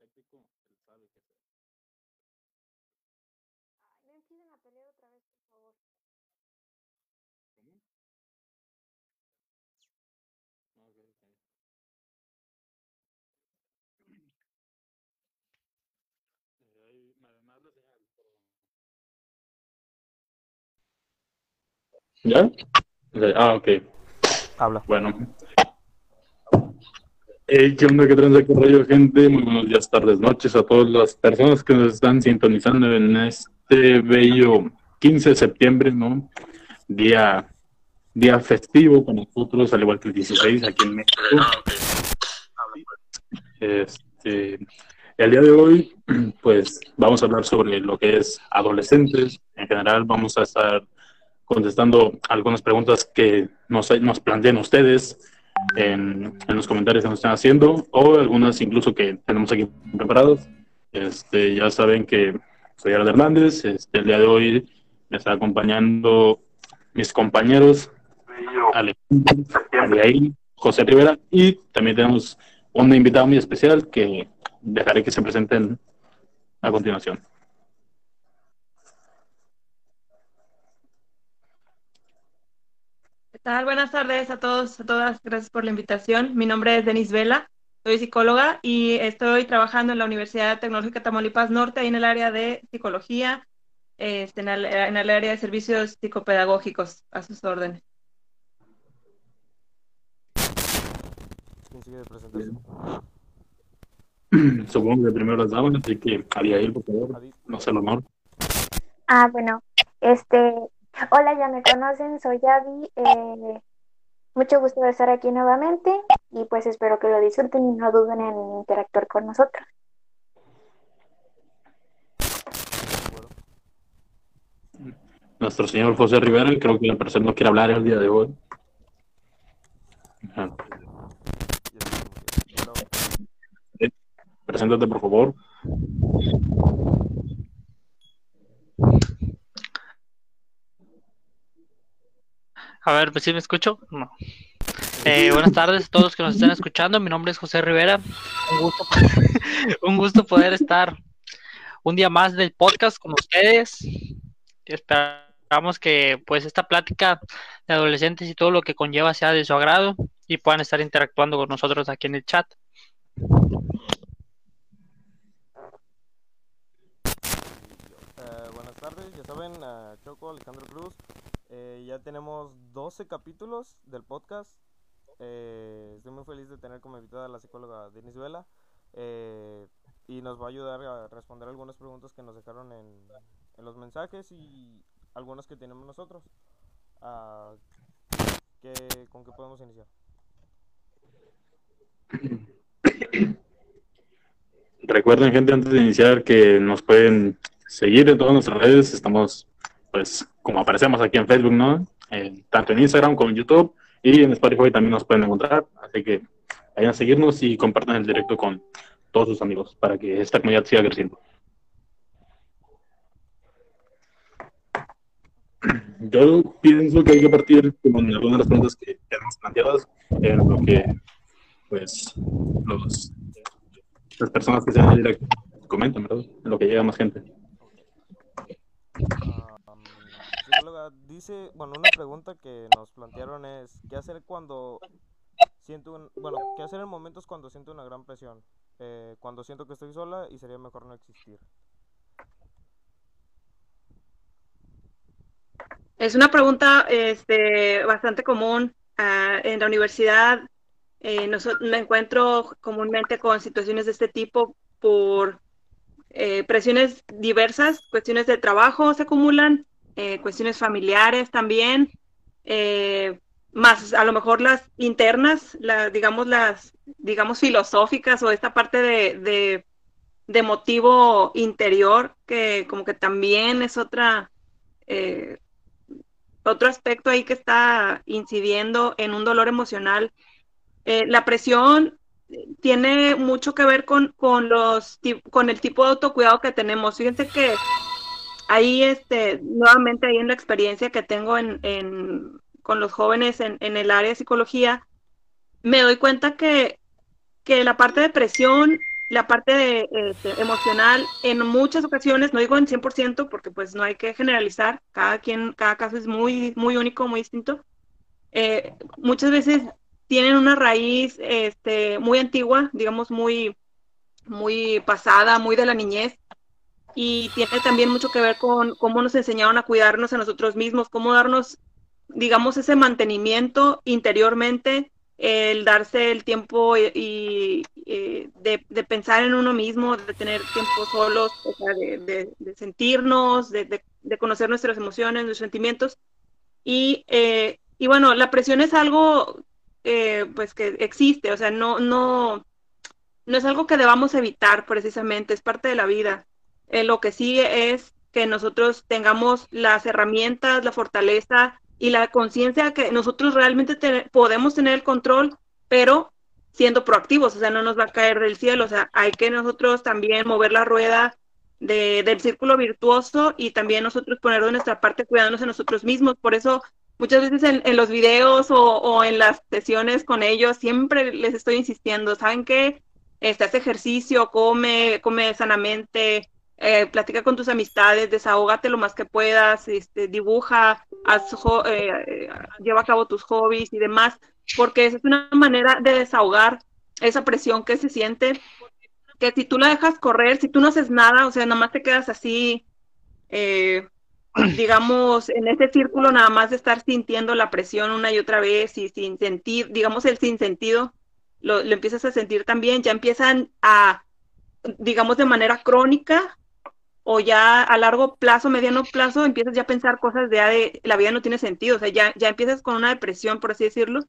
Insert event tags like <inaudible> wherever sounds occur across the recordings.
el técnico, él sabe qué hacer. Ay, no empiecen a pelear otra vez, por favor. ¿Cómo? Ah, ok, ok. Eh, ahí me, me habla señal, por- ¿Ya? Ok, Ah, ok. Habla. Bueno. Hey, ¿qué onda? ¿Qué transa? ¿Qué rollo, gente? Muy buenos días, tardes, noches a todas las personas que nos están sintonizando en este bello 15 de septiembre, ¿no? Día, día festivo con nosotros, al igual que el 16 aquí en México. Este, el día de hoy, <clears throat> pues vamos a hablar sobre lo que es adolescentes. En general, vamos a estar contestando algunas preguntas que nos, nos planteen ustedes en, en los comentarios que nos están haciendo o algunas incluso que tenemos aquí preparadas. Este, ya saben que soy Arad Hernández. Este, el día de hoy me está acompañando mis compañeros Alejandro, Abigail, José Rivera y también tenemos un invitado muy especial que dejaré que se presenten a continuación. Tal? Buenas tardes a todos, a todas. Gracias por la invitación. Mi nombre es Denise Vela, soy psicóloga y estoy trabajando en la Universidad Tecnológica Tamaulipas Norte, ahí en el área de psicología, este, en, el, en el área de servicios psicopedagógicos, a sus órdenes. ¿Quién sigue de presentación? <clears throat> Supongo que primero las damas, así que Abigail, por favor, no sé el honor. Ah, bueno, este, hola, ya me conocen, soy Abby, eh, mucho gusto de estar aquí nuevamente y pues espero que lo disfruten y no duden en interactuar con nosotros. Nuestro señor José Rivera, creo que la persona no quiere hablar el día de hoy. Hola. Preséntate, por favor. A ver, pues sí me escucho. No. Eh, buenas tardes a todos los que nos están escuchando. Mi nombre es José Rivera. Un gusto, <laughs> un gusto poder estar un día más del podcast con ustedes. Esperamos que pues esta plática de adolescentes y todo lo que conlleva sea de su agrado y puedan estar interactuando con nosotros aquí en el chat. Eh, buenas tardes, ya saben, Choco, Alejandro Cruz. Eh, ya tenemos 12 capítulos del podcast. Eh, estoy muy feliz de tener como invitada a la psicóloga Denise Vela. eh, y nos va a ayudar a responder algunas preguntas que nos dejaron en, en los mensajes y algunas que tenemos nosotros. Ah, ¿qué- ¿Con qué podemos iniciar? <coughs> Recuerden, gente, antes de iniciar, que nos pueden seguir en todas nuestras redes. Estamos, pues, como aparecemos aquí en Facebook, ¿no? Eh, tanto en Instagram como en YouTube y en Spotify también nos pueden encontrar. Así que vayan a seguirnos y compartan el directo con todos sus amigos para que esta comunidad siga creciendo. <clears throat> Yo pienso que hay que partir con algunas de las preguntas que tenemos planteadas en lo que, pues, las personas que sean en directo comentan, ¿verdad? En lo que llega más gente. Dice, bueno, una pregunta que nos plantearon es, ¿qué hacer cuando siento un, bueno, qué hacer en momentos cuando siento una gran presión? Eh, cuando siento que estoy sola y sería mejor no existir. Es una pregunta este, bastante común ah, en la universidad. eh, me encuentro comúnmente con situaciones de este tipo por eh, presiones diversas, cuestiones de trabajo se acumulan, eh, cuestiones familiares también, eh, más a lo mejor las internas, la- digamos las, digamos filosóficas o esta parte de, de, motivo interior que como que también es otra, eh, otro aspecto ahí que está incidiendo en un dolor emocional. Eh, la presión tiene mucho que ver con, con, los, con el tipo de autocuidado que tenemos. Fíjense que ahí, este, nuevamente, ahí en la experiencia que tengo en, en- con los jóvenes en, en el área de psicología, me doy cuenta que, que la parte de presión la parte de, este, emocional en muchas ocasiones, no digo en 100% porque pues no hay que generalizar, cada quien, cada caso es muy, muy único, muy distinto. Eh, muchas veces tienen una raíz este, muy antigua, digamos muy, muy pasada, muy de la niñez, y tiene también mucho que ver con cómo nos enseñaron a cuidarnos a nosotros mismos, cómo darnos, digamos, ese mantenimiento interiormente el darse el tiempo y, de, pensar en uno mismo, de tener tiempo solos, o sea, de, sentirnos, de, conocer nuestras emociones, nuestros sentimientos. Y, eh, y bueno, la presión es algo eh, pues que existe, o sea, no, no, no es algo que debamos evitar precisamente, es parte de la vida. Eh, lo que sí es que nosotros tengamos las herramientas, la fortaleza y la conciencia que nosotros realmente podemos tener el control, pero siendo proactivos, o sea, no nos va a caer del cielo, o sea, hay que nosotros también mover la rueda de, del círculo virtuoso y también nosotros poner de nuestra parte cuidándonos a nosotros mismos. Por eso muchas veces en, los videos o, en las sesiones con ellos siempre les estoy insistiendo, ¿saben qué? Este, ejercicio, come, come sanamente, eh, platica con tus amistades, desahógate lo más que puedas, este, dibuja, eh, eh, lleva a cabo tus hobbies y demás, porque esa es una manera de desahogar esa presión que se siente, que si tú la dejas correr, si tú no haces nada, o sea, nada más te quedas así, <clears throat> digamos, en ese círculo nada más de estar sintiendo la presión una y otra vez y sin sentir, digamos, el sin sentido, lo, lo empiezas a sentir también, ya empiezan a, digamos, de manera crónica, o ya a largo plazo, mediano plazo, empiezas ya a pensar cosas de, de la vida no tiene sentido, o sea, ya, ya empiezas con una depresión, por así decirlo,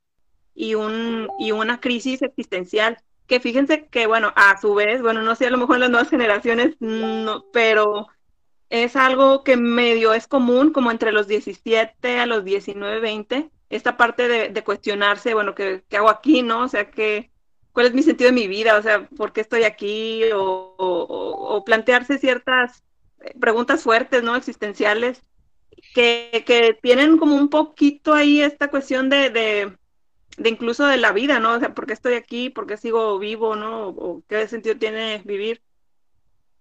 y, un, y una crisis existencial, que fíjense que, bueno, a su vez, bueno, no sé, a lo mejor en las nuevas generaciones, no, pero es algo que medio es común, como entre los 17 a los 19, 20, esta parte de, de cuestionarse, bueno, ¿qué, ¿qué, hago aquí, no? O sea, que, ¿cuál es mi sentido de mi vida? O sea, ¿por qué estoy aquí? O, o, o plantearse ciertas preguntas fuertes, ¿no? Existenciales, que, que, tienen como un poquito ahí esta cuestión de, de, de, incluso de la vida, ¿no? O sea, ¿por qué estoy aquí? ¿Por qué sigo vivo, ¿no? O, qué sentido tiene vivir.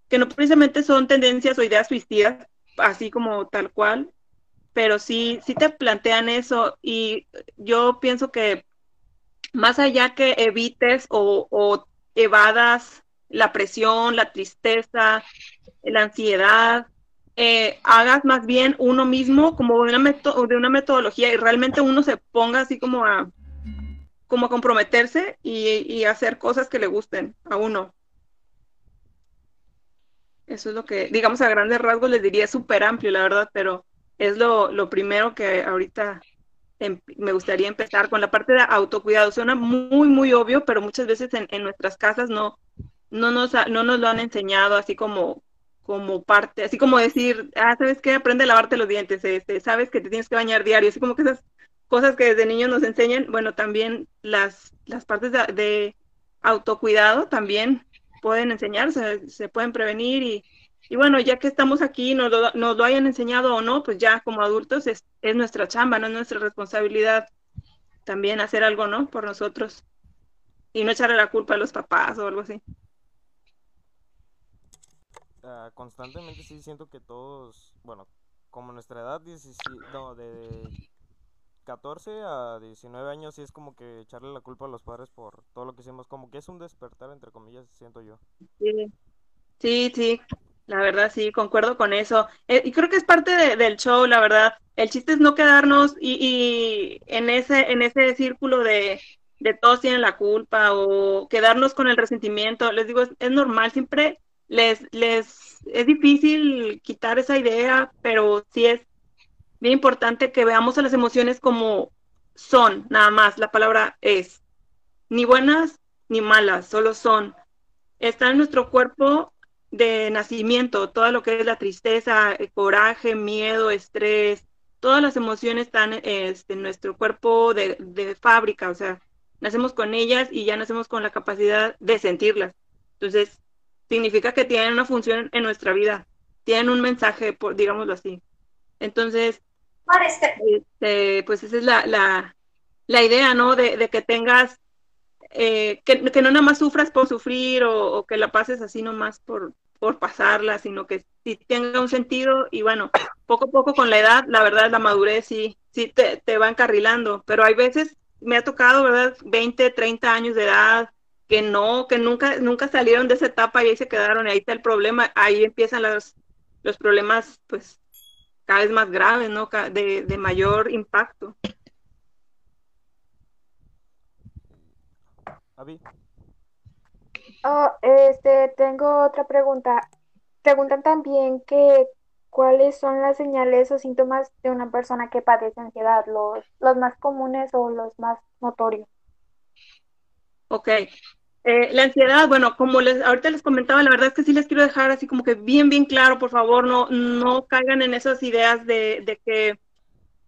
Que no precisamente son tendencias o ideas suicidas, así como tal cual, pero sí, sí te plantean eso y yo pienso que más allá que evites o, o evadas la presión, la tristeza, la ansiedad, eh, hagas más bien uno mismo como de una, de una metodología y realmente uno se ponga así como a, como comprometerse y, hacer cosas que le gusten a uno. Eso es lo que, digamos, a grandes rasgos les diría súper amplio, la verdad, pero es lo, lo primero que ahorita em, me gustaría empezar con la parte de autocuidado. Suena muy, muy obvio, pero muchas veces en, en nuestras casas no, no, nos, no nos lo han enseñado así como, como parte, así como decir, ah, ¿sabes qué? Aprende a lavarte los dientes, este, sabes que te tienes que bañar diario, así como que esas cosas que desde niños nos enseñan, bueno, también las, las partes de, autocuidado también pueden enseñarse, se pueden prevenir y, y bueno, ya que estamos aquí, nos lo, nos lo hayan enseñado o no, pues ya como adultos es, es nuestra chamba, no es nuestra responsabilidad también hacer algo, ¿no? Por nosotros y no echarle la culpa a los papás o algo así. Ah, constantemente sí siento que todos, bueno, como nuestra edad, no, de 14 a 19 años, sí es como que echarle la culpa a los padres por todo lo que hicimos, como que es un despertar, entre comillas, siento yo. Sí, sí, la verdad sí, concuerdo con eso. Eh, y creo que es parte del show, la verdad. El chiste es no quedarnos y, y en, ese, en ese círculo de, de todos tienen la culpa o quedarnos con el resentimiento. Les digo, es normal, siempre les, les es difícil quitar esa idea, pero sí es bien importante que veamos a las emociones como son, nada más, la palabra es, ni buenas ni malas, solo son. Está en nuestro cuerpo de nacimiento, todo lo que es la tristeza, el coraje, miedo, estrés, todas las emociones están este, en nuestro cuerpo de, de fábrica, o sea, nacemos con ellas y ya nacemos con la capacidad de sentirlas. Entonces, significa que tienen una función en nuestra vida, tienen un mensaje, por, digámoslo así. Entonces, este, pues esa es la, la, la idea, ¿no? De, de, que tengas eh, que, no nada más sufras por sufrir o, que la pases así nomás por, por pasarla, sino que sí tenga un sentido y bueno, poco a poco con la edad, la verdad, la madurez sí, sí te, te va encarrilando, pero hay veces, me ha tocado, ¿verdad? 20, 30 años de edad, que no, que nunca, nunca salieron de esa etapa y ahí se quedaron, y ahí está el problema, ahí empiezan los, los problemas, pues, cada vez más graves, ¿no? De, de mayor impacto. Oh, este, tengo otra pregunta. Preguntan también que cuáles son las señales o síntomas de una persona que padece ansiedad, los, los más comunes o los más notorios. Ok. Eh, la ansiedad, bueno, como les, ahorita les comentaba, la verdad es que sí les quiero dejar así como que bien, bien claro, por favor, no, no caigan en esas ideas de, de que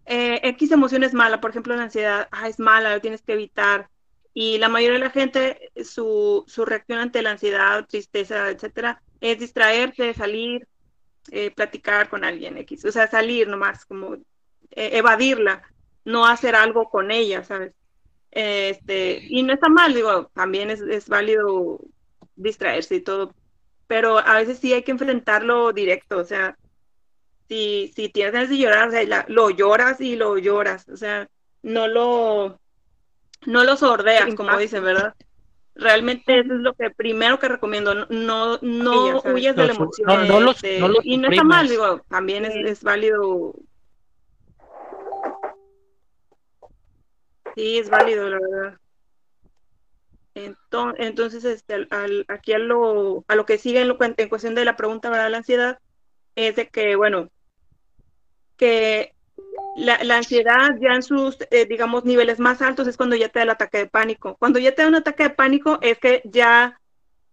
eh, X emoción es mala, por ejemplo, la ansiedad, ah, es mala, lo tienes que evitar. Y la mayoría de la gente, su, su reacción ante la ansiedad, tristeza, etcétera, es distraerse, salir, eh, platicar con alguien X, o sea, salir nomás, como eh, evadirla, no hacer algo con ella, ¿sabes? Este, y no está mal, digo, también es, es válido distraerse y todo, pero a veces sí hay que enfrentarlo directo, o sea, si, si tienes ganas de llorar, o sea, lo lloras y lo lloras, o sea, no lo, no lo sordeas, como dicen, ¿verdad? Realmente eso es lo que primero que recomiendo, no, no huyes de la emoción. Este, y no está mal, digo, también es, es válido. Sí, es válido, la verdad. Entonces, este, al, aquí a lo, a lo que sigue en, lo, en cuestión de la pregunta, ¿verdad? La ansiedad, es de que, bueno, que la, la, ansiedad ya en sus, eh, digamos, niveles más altos es cuando ya te da el ataque de pánico. Cuando ya te da un ataque de pánico es que ya,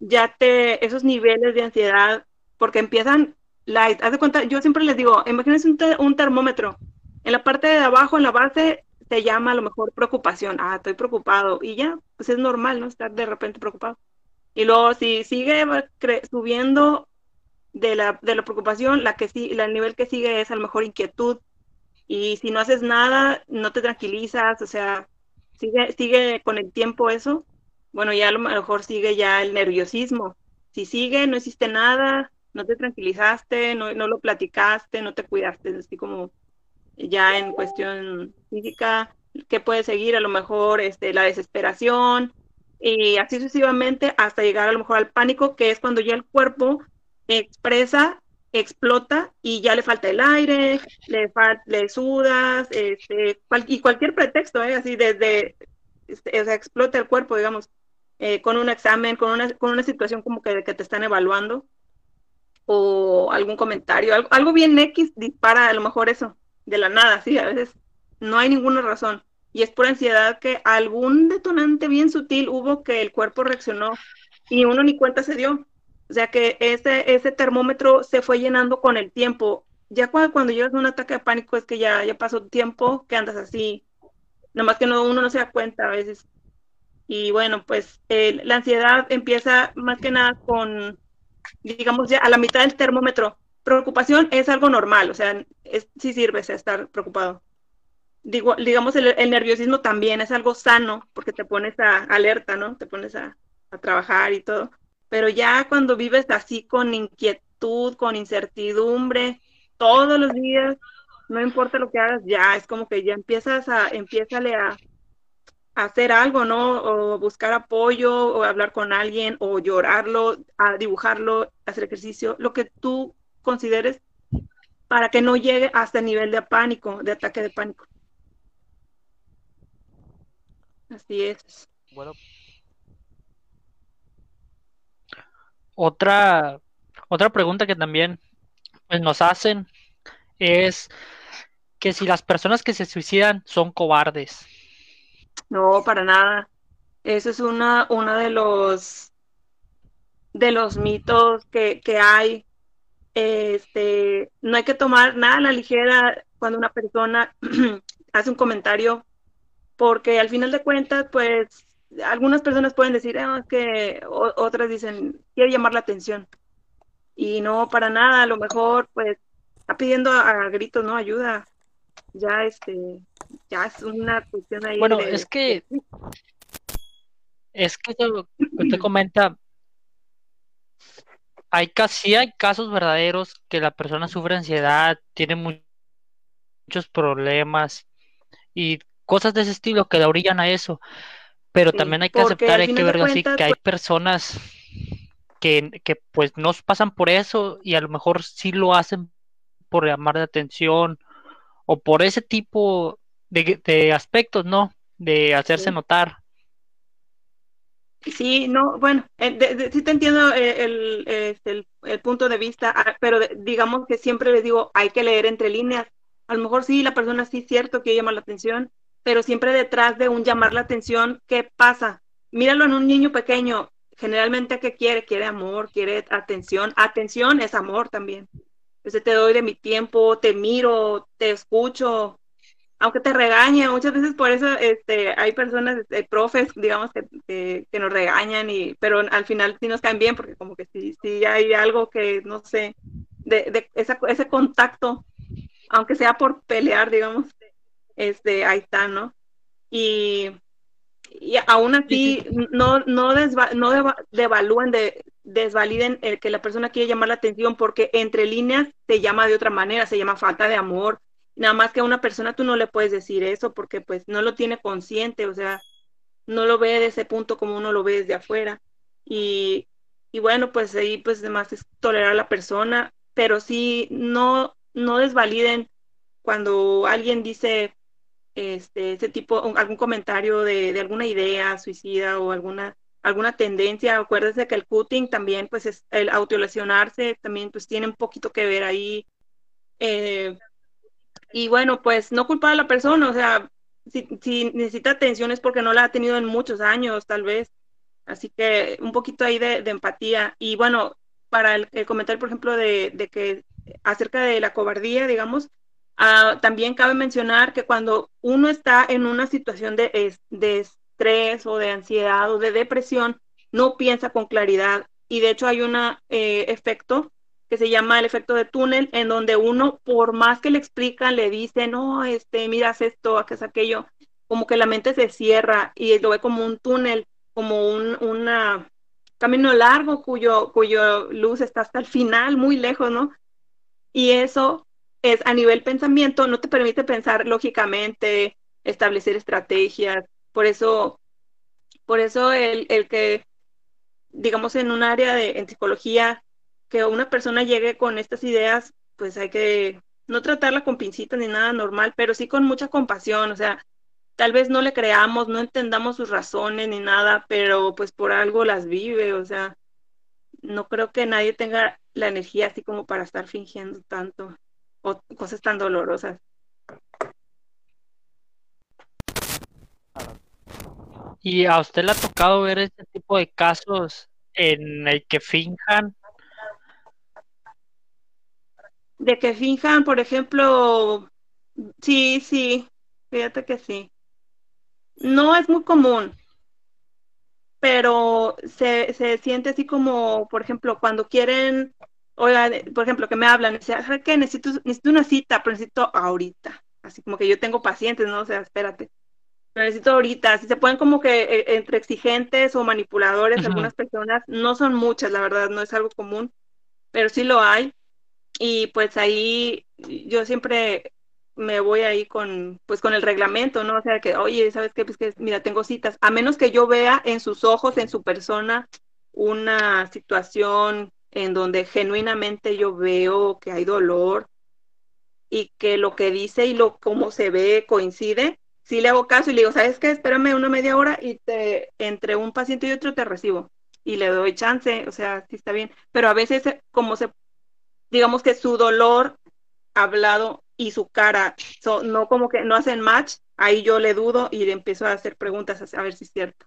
ya te, esos niveles de ansiedad, porque empiezan light. Haz de cuenta, yo siempre les digo, imagínense un, un termómetro. En la parte de abajo, en la base, te llama a lo mejor preocupación. Ah, estoy preocupado. Y ya, pues es normal, ¿no? Estar de repente preocupado. Y luego, si sigue subiendo de la, de la preocupación, la que sí, el nivel que sigue es a lo mejor inquietud, y si no haces nada, no te tranquilizas, o sea, sigue, sigue con el tiempo eso, bueno, ya a lo mejor sigue ya el nerviosismo. Si sigue, no hiciste nada, no te tranquilizaste, no, no lo platicaste, no te cuidaste, así como ya en cuestión física, que puede seguir a lo mejor este, la desesperación y así sucesivamente hasta llegar a lo mejor al pánico, que es cuando ya el cuerpo expresa explota y ya le falta el aire, le, le sudas, este, y cualquier pretexto, ¿eh? así desde, este, explota el cuerpo, digamos, eh, con un examen, con una, con una situación como que, que te están evaluando, o algún comentario, algo, algo bien X dispara a lo mejor eso, de la nada, sí, a veces no hay ninguna razón. Y es por ansiedad que algún detonante bien sutil hubo que el cuerpo reaccionó y uno ni cuenta se dio. O sea que ese, ese termómetro se fue llenando con el tiempo. Ya cuando, cuando llegas a un ataque de pánico es que ya, ya pasó tiempo que andas así. Nomás que no, uno no se da cuenta a veces. Y bueno, pues la ansiedad empieza más que nada con, digamos, ya a la mitad del termómetro. Preocupación es algo normal, o sea, es, sí sirve estar preocupado. Digo, digamos, el, nerviosismo también es algo sano porque te pones a alerta, ¿no? Te pones a, a trabajar y todo pero ya cuando vives así con inquietud, con incertidumbre, todos los días, no importa lo que hagas, ya es como que ya empiezas a, empiezale a, hacer algo, ¿no? O buscar apoyo, o hablar con alguien, o llorarlo, a dibujarlo, hacer ejercicio, lo que tú consideres para que no llegue hasta el nivel de pánico, de ataque de pánico. Así es. Bueno, Otra, otra pregunta que también pues, nos hacen es que si las personas que se suicidan son cobardes. No, para nada. Eso es una, uno de los de los mitos que, que hay. Este, no hay que tomar nada a la ligera cuando una persona <clears throat> hace un comentario, porque al final de cuentas, pues algunas personas pueden decir ah, que otras dicen quiere llamar la atención y no para nada a lo mejor pues está pidiendo a, gritos no ayuda. Ya este ya es una cuestión ahí bueno es que Es que lo que usted comenta, hay casi hay casos verdaderos que la persona sufre ansiedad, tiene muchos problemas y cosas de ese estilo que la orillan a eso. Pero también hay que aceptar, hay que verlo así, que hay pues personas que, que pues no pasan por eso y a lo mejor sí lo hacen por llamar de atención o por ese tipo de, aspectos, ¿no? De hacerse notar. Sí, no, bueno, eh, sí te entiendo eh, este, el, el, punto de vista, ah, pero digamos que siempre les digo, hay que leer entre líneas. A lo mejor sí, la persona sí es cierto que llama la atención, pero siempre detrás de un llamar la atención, ¿qué pasa? Míralo en un niño pequeño, generalmente ¿qué quiere? Quiere amor, quiere atención. Atención es amor también. Entonces te doy de mi tiempo, te miro, te escucho, aunque te regañe, muchas veces por eso este, hay personas, este, profes, digamos, que, que, nos regañan, y, pero al final sí nos caen bien, porque como que sí, sí hay algo que, no sé, de, de ese contacto, aunque sea por pelear, digamos, este, ahí está, ¿no? Y, y aún así, no, no, no devalúen, de, desvaliden el que la persona quiere llamar la atención, porque entre líneas se llama de otra manera, se llama falta de amor, Nada más que a una persona tú no le puedes decir eso porque pues no lo tiene consciente, o sea, no lo ve de ese punto como uno lo ve desde afuera. Y, y bueno, pues ahí pues además es tolerar a la persona, pero sí no, no desvaliden cuando alguien dice este, ese tipo, algún comentario de, de alguna idea suicida o alguna alguna tendencia, acuérdese que el cutting también, pues es el autolesionarse, también pues tiene un poquito que ver ahí. Eh, y bueno, pues no culpar a la persona, o sea, si, si, necesita atención es porque no la ha tenido en muchos años, tal vez. Así que un poquito ahí de, empatía. Y bueno, para el, comentario, por ejemplo, de, de, que acerca de la cobardía, digamos, uh, también cabe mencionar que cuando uno está en una situación de, de estrés o de ansiedad o de depresión, no piensa con claridad. Y de hecho hay un eh, efecto que se llama el efecto de túnel, en donde uno, por más que le explican, le dicen, no, este, miras esto, qué es aquello, como que la mente se cierra y lo ve como un túnel, como un una camino largo cuyo, cuyo luz está hasta el final, muy lejos, ¿no? Y eso es a nivel pensamiento, no te permite pensar lógicamente, establecer estrategias. Por eso, por eso el, el que, digamos, en un área de en psicología que una persona llegue con estas ideas, pues hay que no tratarla con pincitas ni nada normal, pero sí con mucha compasión, o sea, tal vez no le creamos, no entendamos sus razones ni nada, pero pues por algo las vive, o sea, no creo que nadie tenga la energía así como para estar fingiendo tanto o cosas tan dolorosas. ¿Y a usted le ha tocado ver este tipo de casos en el que finjan de que finjan, por ejemplo, sí, sí, fíjate que sí. No es muy común, pero se, se siente así como, por ejemplo, cuando quieren, oiga, por ejemplo, que me hablan, y dicen, ¿sabes qué? Necesito, necesito una cita, pero necesito ahorita. Así como que yo tengo pacientes, ¿no? O sea, espérate. Pero necesito ahorita. Así se pueden como que eh, entre exigentes o manipuladores, algunas personas, no son muchas, la verdad, no es algo común, pero sí lo hay y pues ahí yo siempre me voy ahí con, pues con el reglamento, ¿no? O sea, que, oye, ¿sabes qué? Pues que, mira, tengo citas, a menos que yo vea en sus ojos, en su persona, una situación en donde genuinamente yo veo que hay dolor y que lo que dice y lo cómo se ve coincide, sí le hago caso y le digo, ¿sabes qué? Espérame una media hora y te, entre un paciente y otro te recibo y le doy chance, o sea, sí está bien, pero a veces como se digamos que su dolor hablado y su cara no como que no hacen match, ahí yo le dudo y le empiezo a hacer preguntas a ver si es cierto.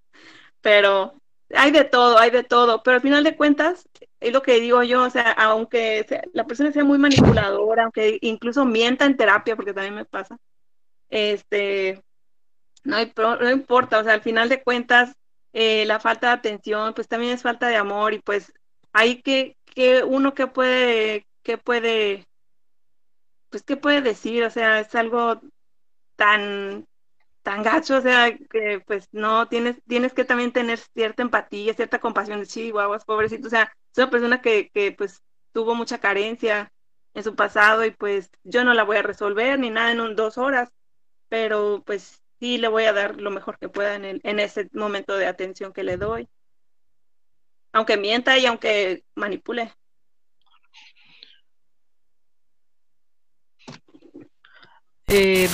Pero hay de todo, hay de todo, pero al final de cuentas, es lo que digo yo, o sea, aunque la persona sea muy manipuladora, aunque incluso mienta en terapia, porque también me pasa, este, no, no importa, o sea, al final de cuentas, eh, la falta de atención, pues también es falta de amor y pues hay que, que uno que puede qué puede, pues qué puede decir, o sea, es algo tan, tan gacho, o sea, que pues no, tienes, tienes que también tener cierta empatía, cierta compasión de chihuahuas, pobrecito, o sea, es una persona que, que pues tuvo mucha carencia en su pasado y pues yo no la voy a resolver ni nada en un, dos horas, pero pues sí le voy a dar lo mejor que pueda en, el, en ese momento de atención que le doy. Aunque mienta y aunque manipule. Eh,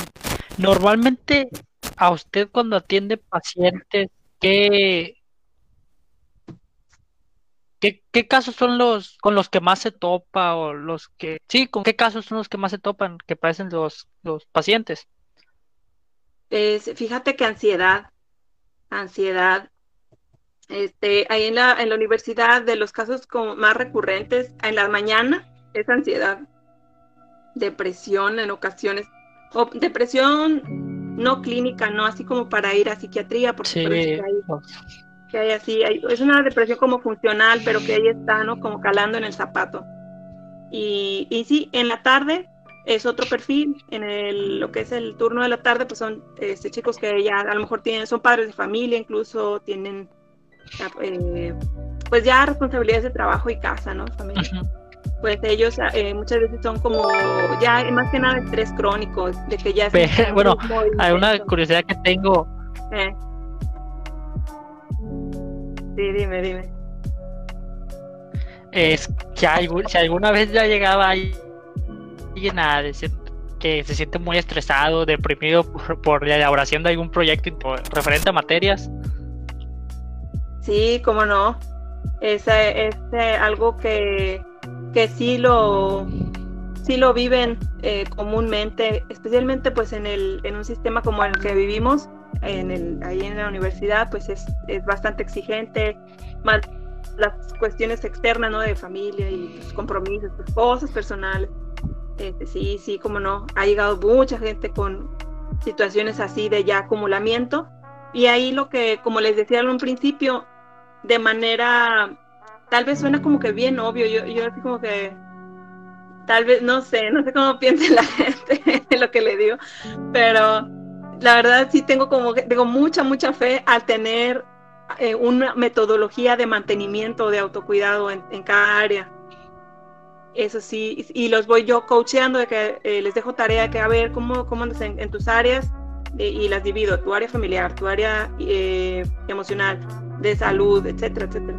normalmente a usted cuando atiende pacientes, ¿qué, qué, casos son los con los que más se topa o los que sí, con qué casos son los que más se topan que parecen los, los pacientes? Es, fíjate que ansiedad, ansiedad, este, ahí en la, en la universidad de los casos como más recurrentes en la mañana es ansiedad, depresión en ocasiones, o depresión no clínica, no así como para ir a psiquiatría, porque Sí, parece que hay, que hay así, hay- es una depresión como funcional, pero que ahí está, ¿no? Como calando en el zapato. Y, y sí, en la tarde es otro perfil, en el, lo que es el turno de la tarde, pues son este, chicos que ya a lo mejor tienen, son padres de familia, incluso tienen eh, pues ya responsabilidades de trabajo y casa, ¿no? Pues ellos eh, muchas veces son como ya más que nada estrés crónico, de que ya un <laughs> bueno, Hay una curiosidad que tengo, Eh. Sí, dime, dime. es que si alguna vez ya llegaba alguien a decir que se siente muy estresado, deprimido por, por la elaboración de algún proyecto referente a materias. Sí, cómo no. Es, es, algo que, que sí lo sí lo viven eh, comúnmente, especialmente pues en el en un sistema como el que vivimos, en el, ahí en la universidad, pues es, es bastante exigente, más las cuestiones externas, ¿no? De familia y pues, compromisos, pues, cosas personales. Este, sí, sí, como no. Ha llegado mucha gente con situaciones así de ya acumulamiento. Y ahí lo que, como les decía en un principio, de manera, tal vez suena como que bien obvio, yo, yo así como que, tal vez, no sé, no sé cómo <laughs> piensa la gente <laughs> en lo que le digo, pero la verdad sí tengo como, tengo mucha, mucha fe al tener eh, una metodología de mantenimiento, de autocuidado en, en cada área. Eso sí, y los voy yo coacheando de que eh, les dejo tarea que a ver cómo, cómo andas en, en tus áreas eh, y las divido, tu área familiar, tu área eh, emocional, de salud, etcétera, etcétera.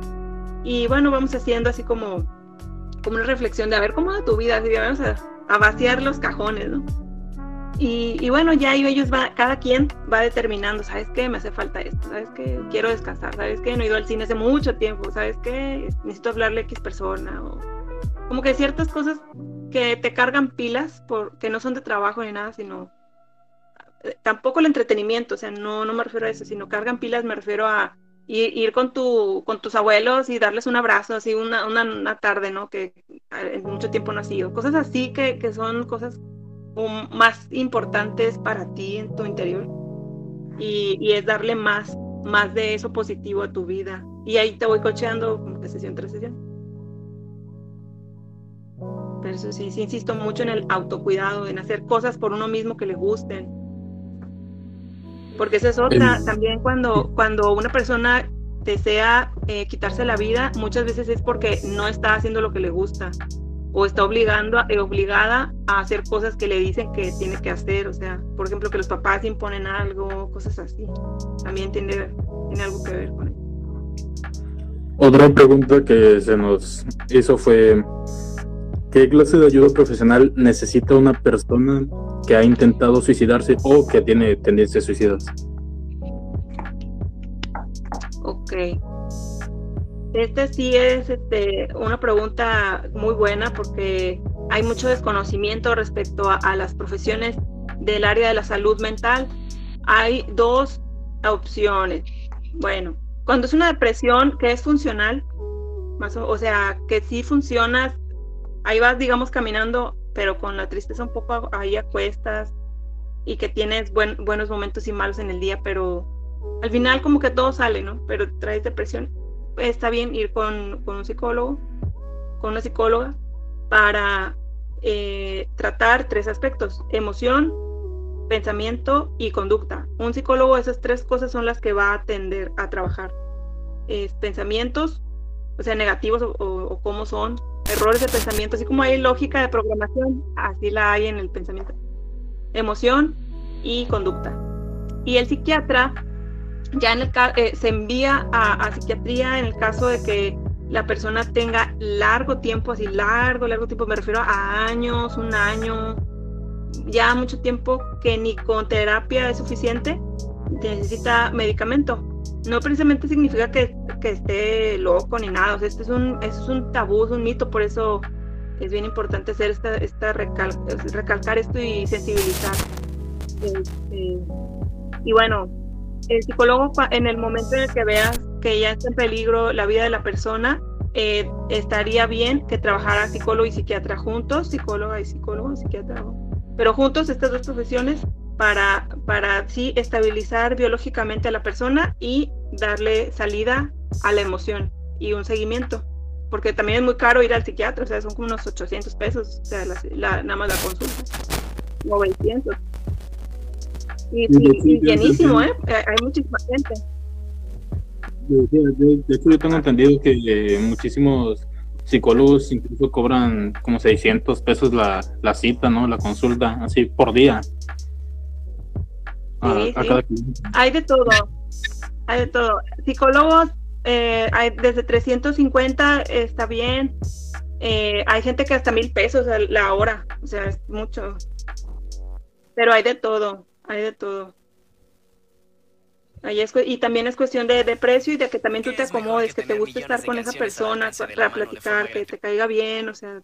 Y bueno, vamos haciendo así como, como una reflexión de a ver cómo va tu vida, así vamos a, a vaciar los cajones, ¿no? Y, y bueno, ya ellos va, cada quien va determinando, ¿sabes qué? Me hace falta esto, ¿sabes qué? Quiero descansar, ¿sabes qué? No he ido al cine hace mucho tiempo, ¿sabes qué? Necesito hablarle a X persona, o como que ciertas cosas que te cargan pilas, por, que no son de trabajo ni nada, sino eh, tampoco el entretenimiento, o sea, no, no me refiero a eso, sino cargan pilas, me refiero a ir, ir con, tu, con tus abuelos y darles un abrazo, así una, una, una tarde, ¿no? Que eh, en mucho tiempo no ha sido. Cosas así que, que son cosas más importantes para ti en tu interior. Y, y es darle más, más de eso positivo a tu vida. Y ahí te voy cocheando como que sesión tras sesión. Pero eso sí, sí insisto mucho en el autocuidado, en hacer cosas por uno mismo que le gusten. Porque esa es otra, también cuando, cuando una persona desea eh, quitarse la vida, muchas veces es porque no está haciendo lo que le gusta o está obligando eh, obligada a hacer cosas que le dicen que tiene que hacer, o sea, por ejemplo, que los papás imponen algo, cosas así. También tiene, tiene algo que ver con eso. Otra pregunta que se nos hizo fue, ¿qué clase de ayuda profesional necesita una persona que ha intentado suicidarse o que tiene tendencia a suicidarse? Ok. Este sí es este, una pregunta muy buena porque hay mucho desconocimiento respecto a, a las profesiones del área de la salud mental. Hay dos opciones. Bueno, cuando es una depresión que es funcional, más o, o sea, que sí funcionas, ahí vas, digamos, caminando, pero con la tristeza un poco ahí a y que tienes buen- buenos momentos y malos en el día, pero al final como que todo sale, ¿no? Pero traes depresión, está bien ir con, con un psicólogo, con una psicóloga, para eh, tratar tres aspectos, emoción, pensamiento y conducta. Un psicólogo, esas tres cosas son las que va a atender a trabajar. Es pensamientos, o sea, negativos o cómo son, errores de pensamiento, así como hay lógica de programación, así la hay en el pensamiento. Emoción y conducta. Y el psiquiatra ya en el eh, se envía a, psiquiatría en el caso de que la persona tenga largo tiempo, así largo, largo tiempo, me refiero a años, un año, ya mucho tiempo que ni con terapia es suficiente, necesita medicamento. No precisamente significa que, que esté loco ni nada, o sea, este es un, es un tabú, es un mito, por eso es bien importante hacer esta, esta recalcar esto y sensibilizar. Este, y bueno, el psicólogo en el momento en el que veas que ya está en peligro la vida de la persona, eh, estaría bien que trabajara psicólogo y psiquiatra juntos, psicóloga y psicólogo, psiquiatra, pero juntos estas dos profesiones para, para sí estabilizar biológicamente a la persona y darle salida a la emoción y un seguimiento. Porque también es muy caro ir al psiquiatra, o sea, son como unos 800 pesos, o sea, la, nada más la consulta, 900. Y, llenísimo, ¿eh? Hay muchísima gente. De, hecho, yo tengo entendido que eh, muchísimos psicólogos incluso cobran como 600 pesos la, la cita, ¿no? La consulta, así por día. Hay de todo, hay de todo. Psicólogos, eh, hay desde 350 está bien. Eh, hay gente que hasta mil pesos la hora, o sea, es mucho. Pero hay de todo hay de todo. y también es cuestión de, precio y de que también tú te acomodes, que, te guste estar con esa persona para platicar, que te caiga bien, o sea,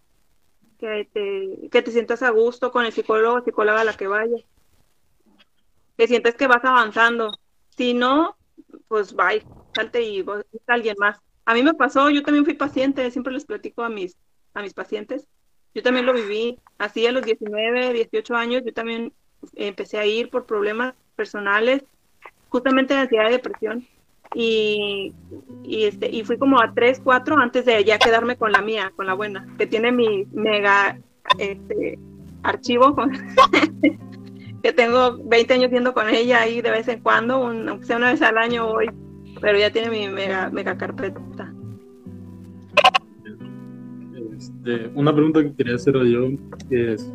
que te, que te sientas a gusto con el psicólogo psicóloga a la que vayas. Que sientes que vas avanzando. Si no, pues bye, salte y busca alguien más. A mí me pasó, yo también fui paciente, siempre les platico a mis, a mis pacientes. Yo también lo viví, así a los 19, 18 años, yo también empecé a ir por problemas personales, justamente de ansiedad y depresión. Y, y, este, y fui como a tres, cuatro antes de ya quedarme con la mía, con la buena, que tiene mi mega este, archivo, <laughs> que tengo 20 años viendo con ella ahí de vez en cuando, aunque sea una vez al año hoy, pero ya tiene mi mega, mega carpeta. Este, una pregunta que quería hacer yo es,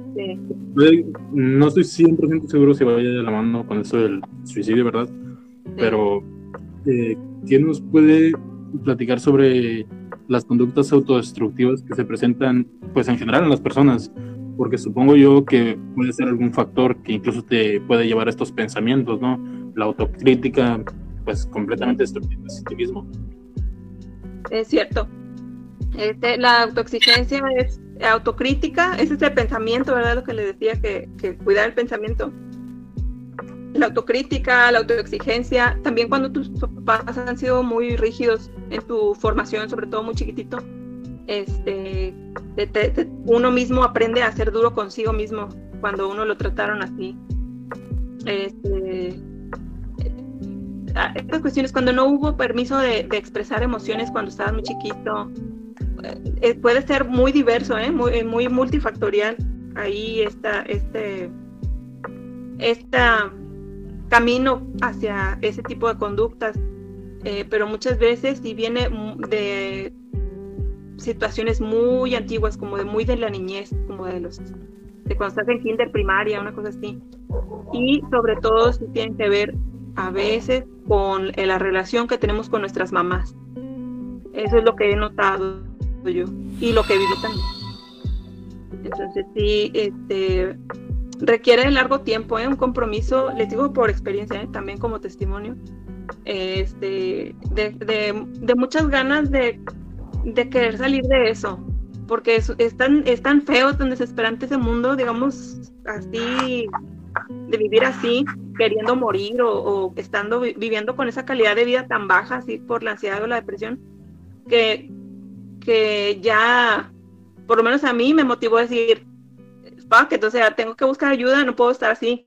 no estoy 100% seguro si vaya de la mano con eso del suicidio, ¿verdad? Pero, eh, ¿qué nos puede platicar sobre las conductas autodestructivas que se presentan, pues en general en las personas? Porque supongo yo que puede ser algún factor que incluso te puede llevar a estos pensamientos, ¿no? La autocrítica, pues completamente destructiva de sí mismo. Es cierto, este, la autoexigencia es autocrítica, es el pensamiento, ¿verdad? Lo que le decía, que, cuidar el pensamiento. La autocrítica, la autoexigencia, también cuando tus papás han sido muy rígidos en tu formación, sobre todo muy chiquitito, este, uno mismo aprende a ser duro consigo mismo cuando uno lo trataron así. Este, estas cuestiones, cuando no hubo permiso de, expresar emociones cuando estabas muy chiquito, eh, puede ser muy diverso, ¿eh? muy, muy multifactorial. Ahí está este, este camino hacia ese tipo de conductas, eh, pero muchas veces si viene de situaciones muy antiguas, como de muy de la niñez, como de los de cuando estás en kinder primaria, una cosa así. Y sobre todo si tienen que ver a veces con la relación que tenemos con nuestras mamás. Eso es lo que he notado yo y lo que viví también. Entonces sí, este, requiere largo tiempo, ¿eh? un compromiso, les digo por experiencia, ¿eh? también como testimonio, este, de, muchas ganas de, querer salir de eso, porque es, tan, es tan feo, tan desesperante ese mundo, digamos, así, de vivir así, queriendo morir o, estando viviendo con esa calidad de vida tan baja, así por la ansiedad o la depresión, que, que ya, por lo menos a mí me motivó a decir, fuck sea, tengo que buscar ayuda, no puedo estar así.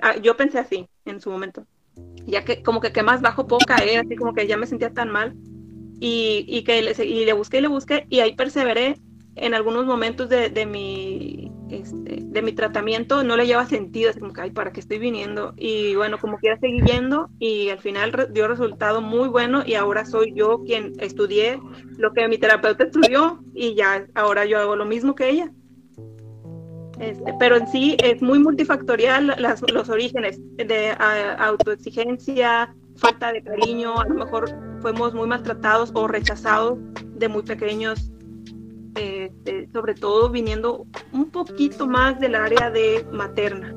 Ah, yo pensé así en su momento. Ya que como que, más bajo puedo caer, así como que ya me sentía tan mal. Y, y que le, y le busqué y le busqué y ahí perseveré en algunos momentos de, de, mi, este, de mi tratamiento no le lleva sentido, es como que, ay, ¿para qué estoy viniendo? Y bueno, como quiera seguir yendo y al final dio resultado muy bueno y ahora soy yo quien estudié lo que mi terapeuta estudió y ya ahora yo hago lo mismo que ella. Este, pero en sí es muy multifactorial las, los orígenes de autoexigencia, falta de cariño, a lo mejor fuimos muy maltratados o rechazados de muy pequeños, este, sobre todo viniendo un poquito más del área de materna,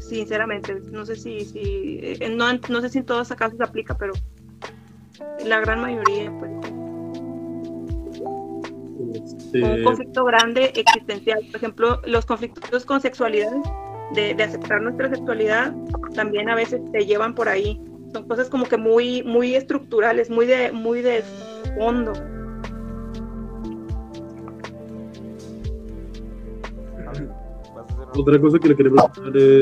sinceramente. No sé si, si eh, no, no sé si en todos casos se aplica, pero la gran mayoría, pues. Este... Un conflicto grande existencial. Por ejemplo, los conflictos con sexualidad, de, de aceptar nuestra sexualidad, también a veces te llevan por ahí son cosas como que muy, muy estructurales, muy de, muy de fondo. Otra cosa que le queremos preguntar es.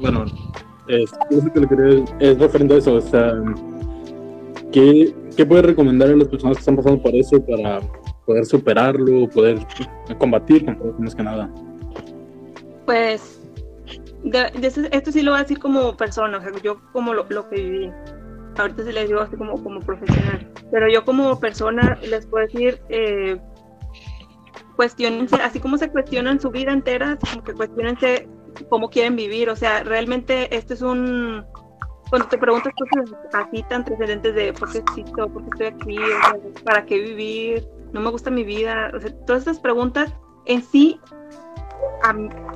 bueno, es, que le quería, es referente a eso, o sea, ¿qué, ¿qué puede recomendar a las personas que están pasando por eso para poder superarlo, poder combatir con más que nada? Pues esto sí lo voy a decir como persona, o sea, yo como lo, que viví. Ahorita se les digo así como, como profesional. Pero yo como persona les puedo decir, eh, cuestionense, así como se cuestionan su vida entera, como que cuestionense cómo quieren vivir. O sea, realmente esto es un... Cuando te preguntas cosas así tan trascendentes de por qué existo, por qué estoy aquí, para qué vivir, no me gusta mi vida, o sea, todas estas preguntas en sí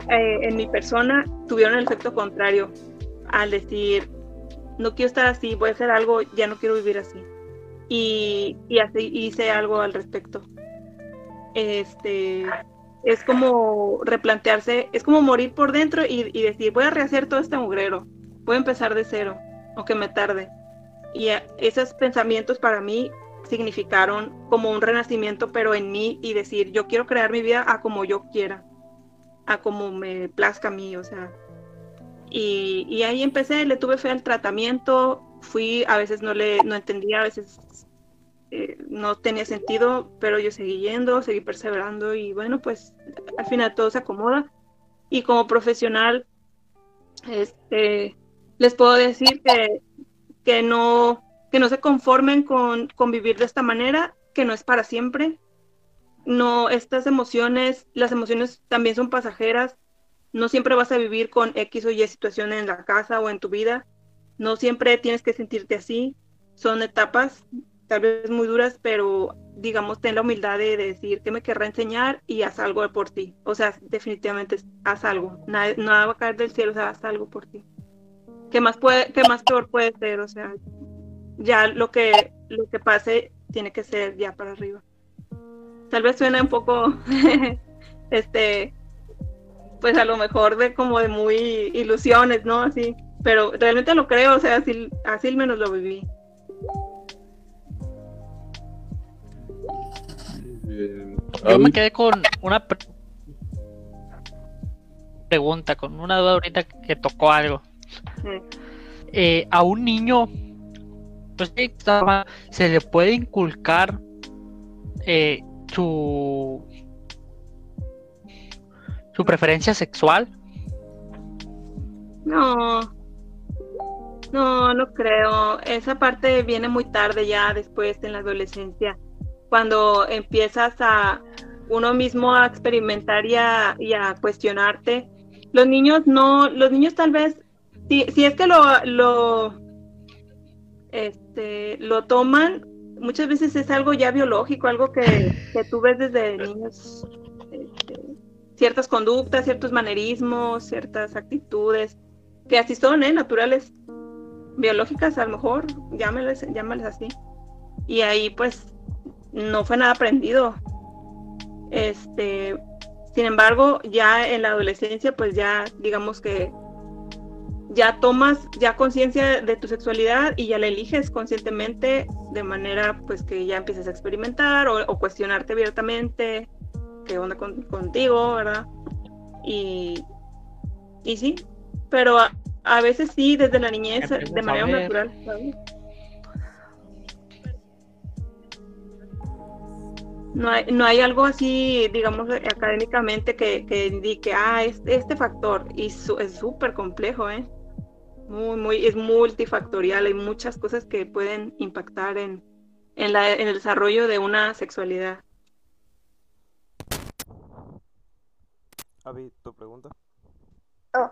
eh, en mi persona tuvieron el efecto contrario al decir, no quiero estar así, voy a hacer algo, ya no quiero vivir así. Y, así hice algo al respecto. Este, es como replantearse, es como morir por dentro y, y, decir, voy a rehacer todo este mugrero, voy a empezar de cero, aunque me tarde. Y esos pensamientos para mí significaron como un renacimiento, pero en mí y decir, yo quiero crear mi vida a como yo quiera a como me plazca a mí, o sea. Y, y, ahí empecé, le tuve fe al tratamiento, fui, a veces no le, no entendía, a veces eh, no tenía sentido, pero yo seguí yendo, seguí perseverando y bueno, pues al final todo se acomoda. Y como profesional, este, les puedo decir que, que, no, que no se conformen con, con vivir de esta manera, que no es para siempre, no, estas emociones, las emociones también son pasajeras. No siempre vas a vivir con X o Y situación en la casa o en tu vida. No siempre tienes que sentirte así. Son etapas tal vez muy duras, pero digamos, ten la humildad de decir que me querrá enseñar y haz algo por ti. O sea, definitivamente haz algo. Nada, nada va a caer del cielo, o sea, haz algo por ti. ¿Qué más, puede, qué más peor puede ser? O sea, ya lo que, lo que pase tiene que ser ya para arriba tal vez suena un poco, <laughs> este, pues a lo mejor de como de muy ilusiones, ¿no? Así, pero realmente lo creo, o sea, así, así al menos lo viví. Yo me quedé con una pregunta, con una duda ahorita que tocó algo. Eh, a un niño, pues, se le puede inculcar eh, su su preferencia sexual? No, no, no creo. Esa parte viene muy tarde ya después en la adolescencia, cuando empiezas a uno mismo a experimentar y a, cuestionarte. Los niños no, los niños tal vez, si, si es que lo, lo, este, lo toman muchas veces es algo ya biológico, algo que, tú ves desde niños, este, ciertas conductas, ciertos manerismos, ciertas actitudes, que así son, ¿eh? naturales, biológicas a lo mejor, llámales, llámales así. Y ahí pues no fue nada aprendido. Este, sin embargo, ya en la adolescencia, pues ya digamos que ya tomas ya conciencia de tu sexualidad y ya la eliges conscientemente de manera pues que ya empieces a experimentar o, cuestionarte abiertamente qué onda contigo, ¿verdad? Y, y sí, pero a, veces sí, desde la niñez, de manera natural. no hay, no hay algo así, digamos, académicamente que, que indique, ah, este, este factor, y es súper complejo, ¿eh? Muy, muy, es multifactorial, hay muchas cosas que pueden impactar en, en, la, en el desarrollo de una sexualidad. Avi, tu pregunta. Oh,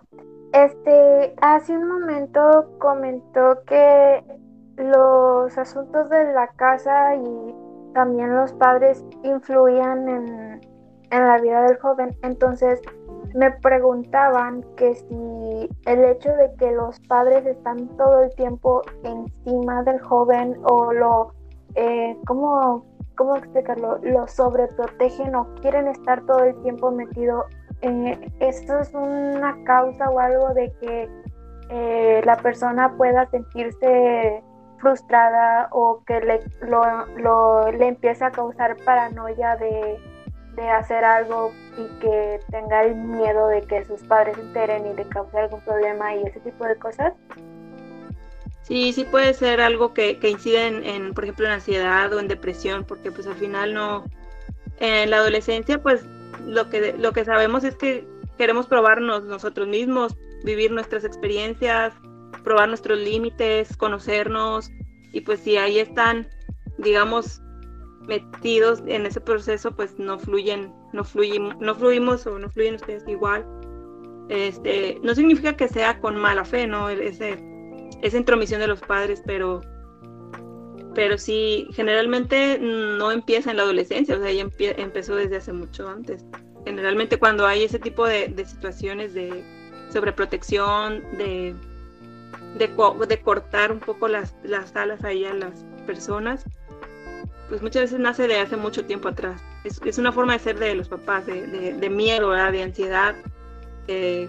este, hace un momento comentó que los asuntos de la casa y también los padres influían en, en la vida del joven. Entonces me preguntaban que si el hecho de que los padres están todo el tiempo encima del joven o lo, eh, ¿cómo, ¿cómo explicarlo? Lo sobreprotegen o quieren estar todo el tiempo metido, eh, ¿esto es una causa o algo de que eh, la persona pueda sentirse frustrada o que le, lo, le empiece a causar paranoia de, hacer algo y que tenga el miedo de que sus padres se enteren y le cause algún problema y ese tipo de cosas. Sí, sí puede ser algo que, que incide en, por ejemplo, en ansiedad o en depresión, porque pues al final no, en la adolescencia pues lo que, lo que sabemos es que queremos probarnos nosotros mismos, vivir nuestras experiencias, probar nuestros límites, conocernos y pues si ahí están, digamos, metidos en ese proceso, pues no fluyen, no fluimos, no fluimos o no fluyen ustedes igual. Este, no significa que sea con mala fe, ¿no? Ese, esa intromisión de los padres, pero pero sí, generalmente no empieza en la adolescencia, o sea, ya empezó desde hace mucho antes. Generalmente cuando hay ese tipo de, de situaciones de sobreprotección, de de, cortar un poco las, las alas ahí a las personas, pues muchas veces nace de hace mucho tiempo atrás. Es, es una forma de ser de los papás, de, de, miedo, de ansiedad, que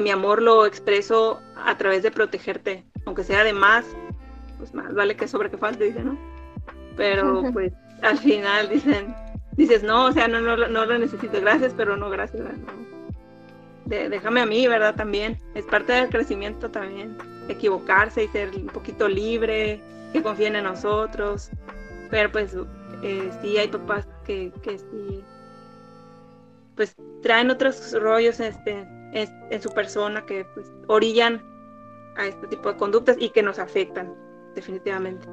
mi amor lo expreso a través de protegerte, aunque sea de más, pues más vale que sobre que falte, dice, ¿no? Pero pues al final dicen, dices, no, o sea, no, no, no lo necesito, gracias, pero no, gracias, no déjame a mí, ¿verdad? También. Es parte del crecimiento también. Equivocarse y ser un poquito libre, que confíen en nosotros. Pero pues eh, sí hay papás que, que sí, pues traen otros rollos este, en, su persona que pues orillan a este tipo de conductas y que nos afectan, definitivamente.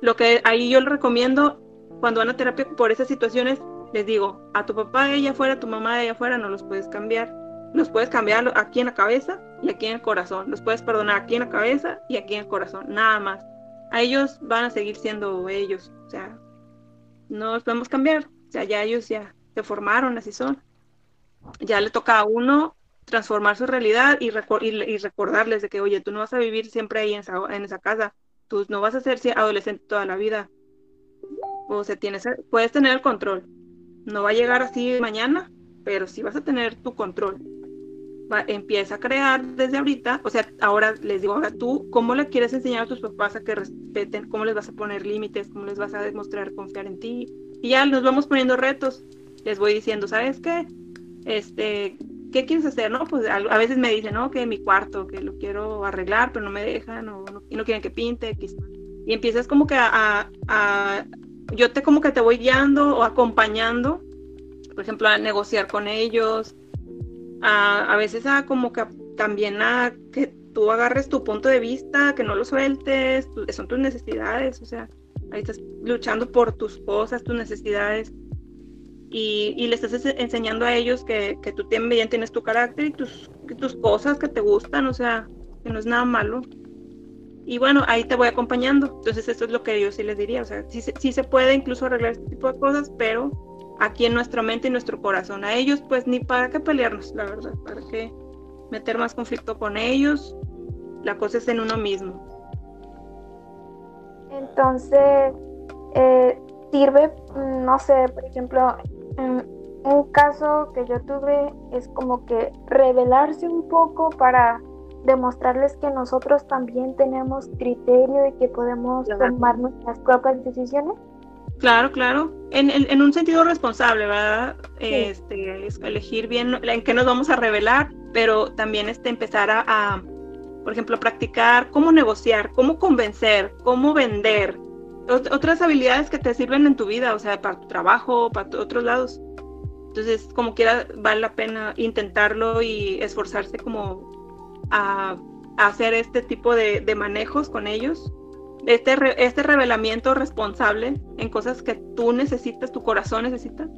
Lo que ahí yo le recomiendo cuando van a terapia por esas situaciones, les digo, a tu papá de ella afuera, a tu mamá de ella afuera, no los puedes cambiar los puedes cambiar aquí en la cabeza y aquí en el corazón. Los puedes perdonar aquí en la cabeza y aquí en el corazón, nada más. A ellos van a seguir siendo ellos, o sea, no los podemos cambiar. O sea, ya ellos ya se formaron, así son. Ya le toca a uno transformar su realidad y, y, recordarles de que, oye, tú no vas a vivir siempre ahí en esa, en esa casa, tú no vas a ser adolescente toda la vida. O sea, tienes, puedes tener el control. No va a llegar así mañana, pero sí vas a tener tu control empieza a crear desde ahorita, o sea, ahora les digo, ahora tú, ¿cómo le quieres enseñar a tus papás a que respeten? ¿Cómo les vas a poner límites? ¿Cómo les vas a demostrar confiar en ti? Y ya nos vamos poniendo retos. Les voy diciendo, ¿sabes qué? Este, ¿qué quieres hacer? No, pues a, veces me dicen, no, que mi cuarto, que lo quiero arreglar, pero no me dejan, o no, y no quieren que pinte, y empiezas como que a, a, yo te como que te voy guiando o acompañando, por ejemplo, a negociar con ellos, a, veces a como que también a que tú agarres tu punto de vista, que no lo sueltes, son tus necesidades, o sea, ahí estás luchando por tus cosas, tus necesidades, y, y le estás enseñando a ellos que, que tú también tienes tu carácter y tus, tus cosas que te gustan, o sea, que no es nada malo. Y bueno, ahí te voy acompañando. Entonces, eso es lo que yo sí les diría. O sea, sí, sí se puede incluso arreglar este tipo de cosas, pero aquí en nuestra mente y nuestro corazón. A ellos, pues ni para qué pelearnos, la verdad, para qué meter más conflicto con ellos. La cosa es en uno mismo. Entonces, eh, sirve, no sé, por ejemplo, en un caso que yo tuve es como que revelarse un poco para demostrarles que nosotros también tenemos criterio y que podemos tomar nuestras propias decisiones. Claro, claro. En, en, un sentido responsable, ¿verdad? Este, elegir bien en qué nos vamos a revelar, pero también este, empezar a, por ejemplo, practicar cómo negociar, cómo convencer, cómo vender, otras habilidades que te sirven en tu vida, o sea, para tu trabajo, para otros lados. Entonces, como quiera, vale la pena intentarlo y esforzarse como a, hacer este tipo de, manejos con ellos. Este, este revelamiento responsable en cosas que tú necesitas, tu corazón necesita.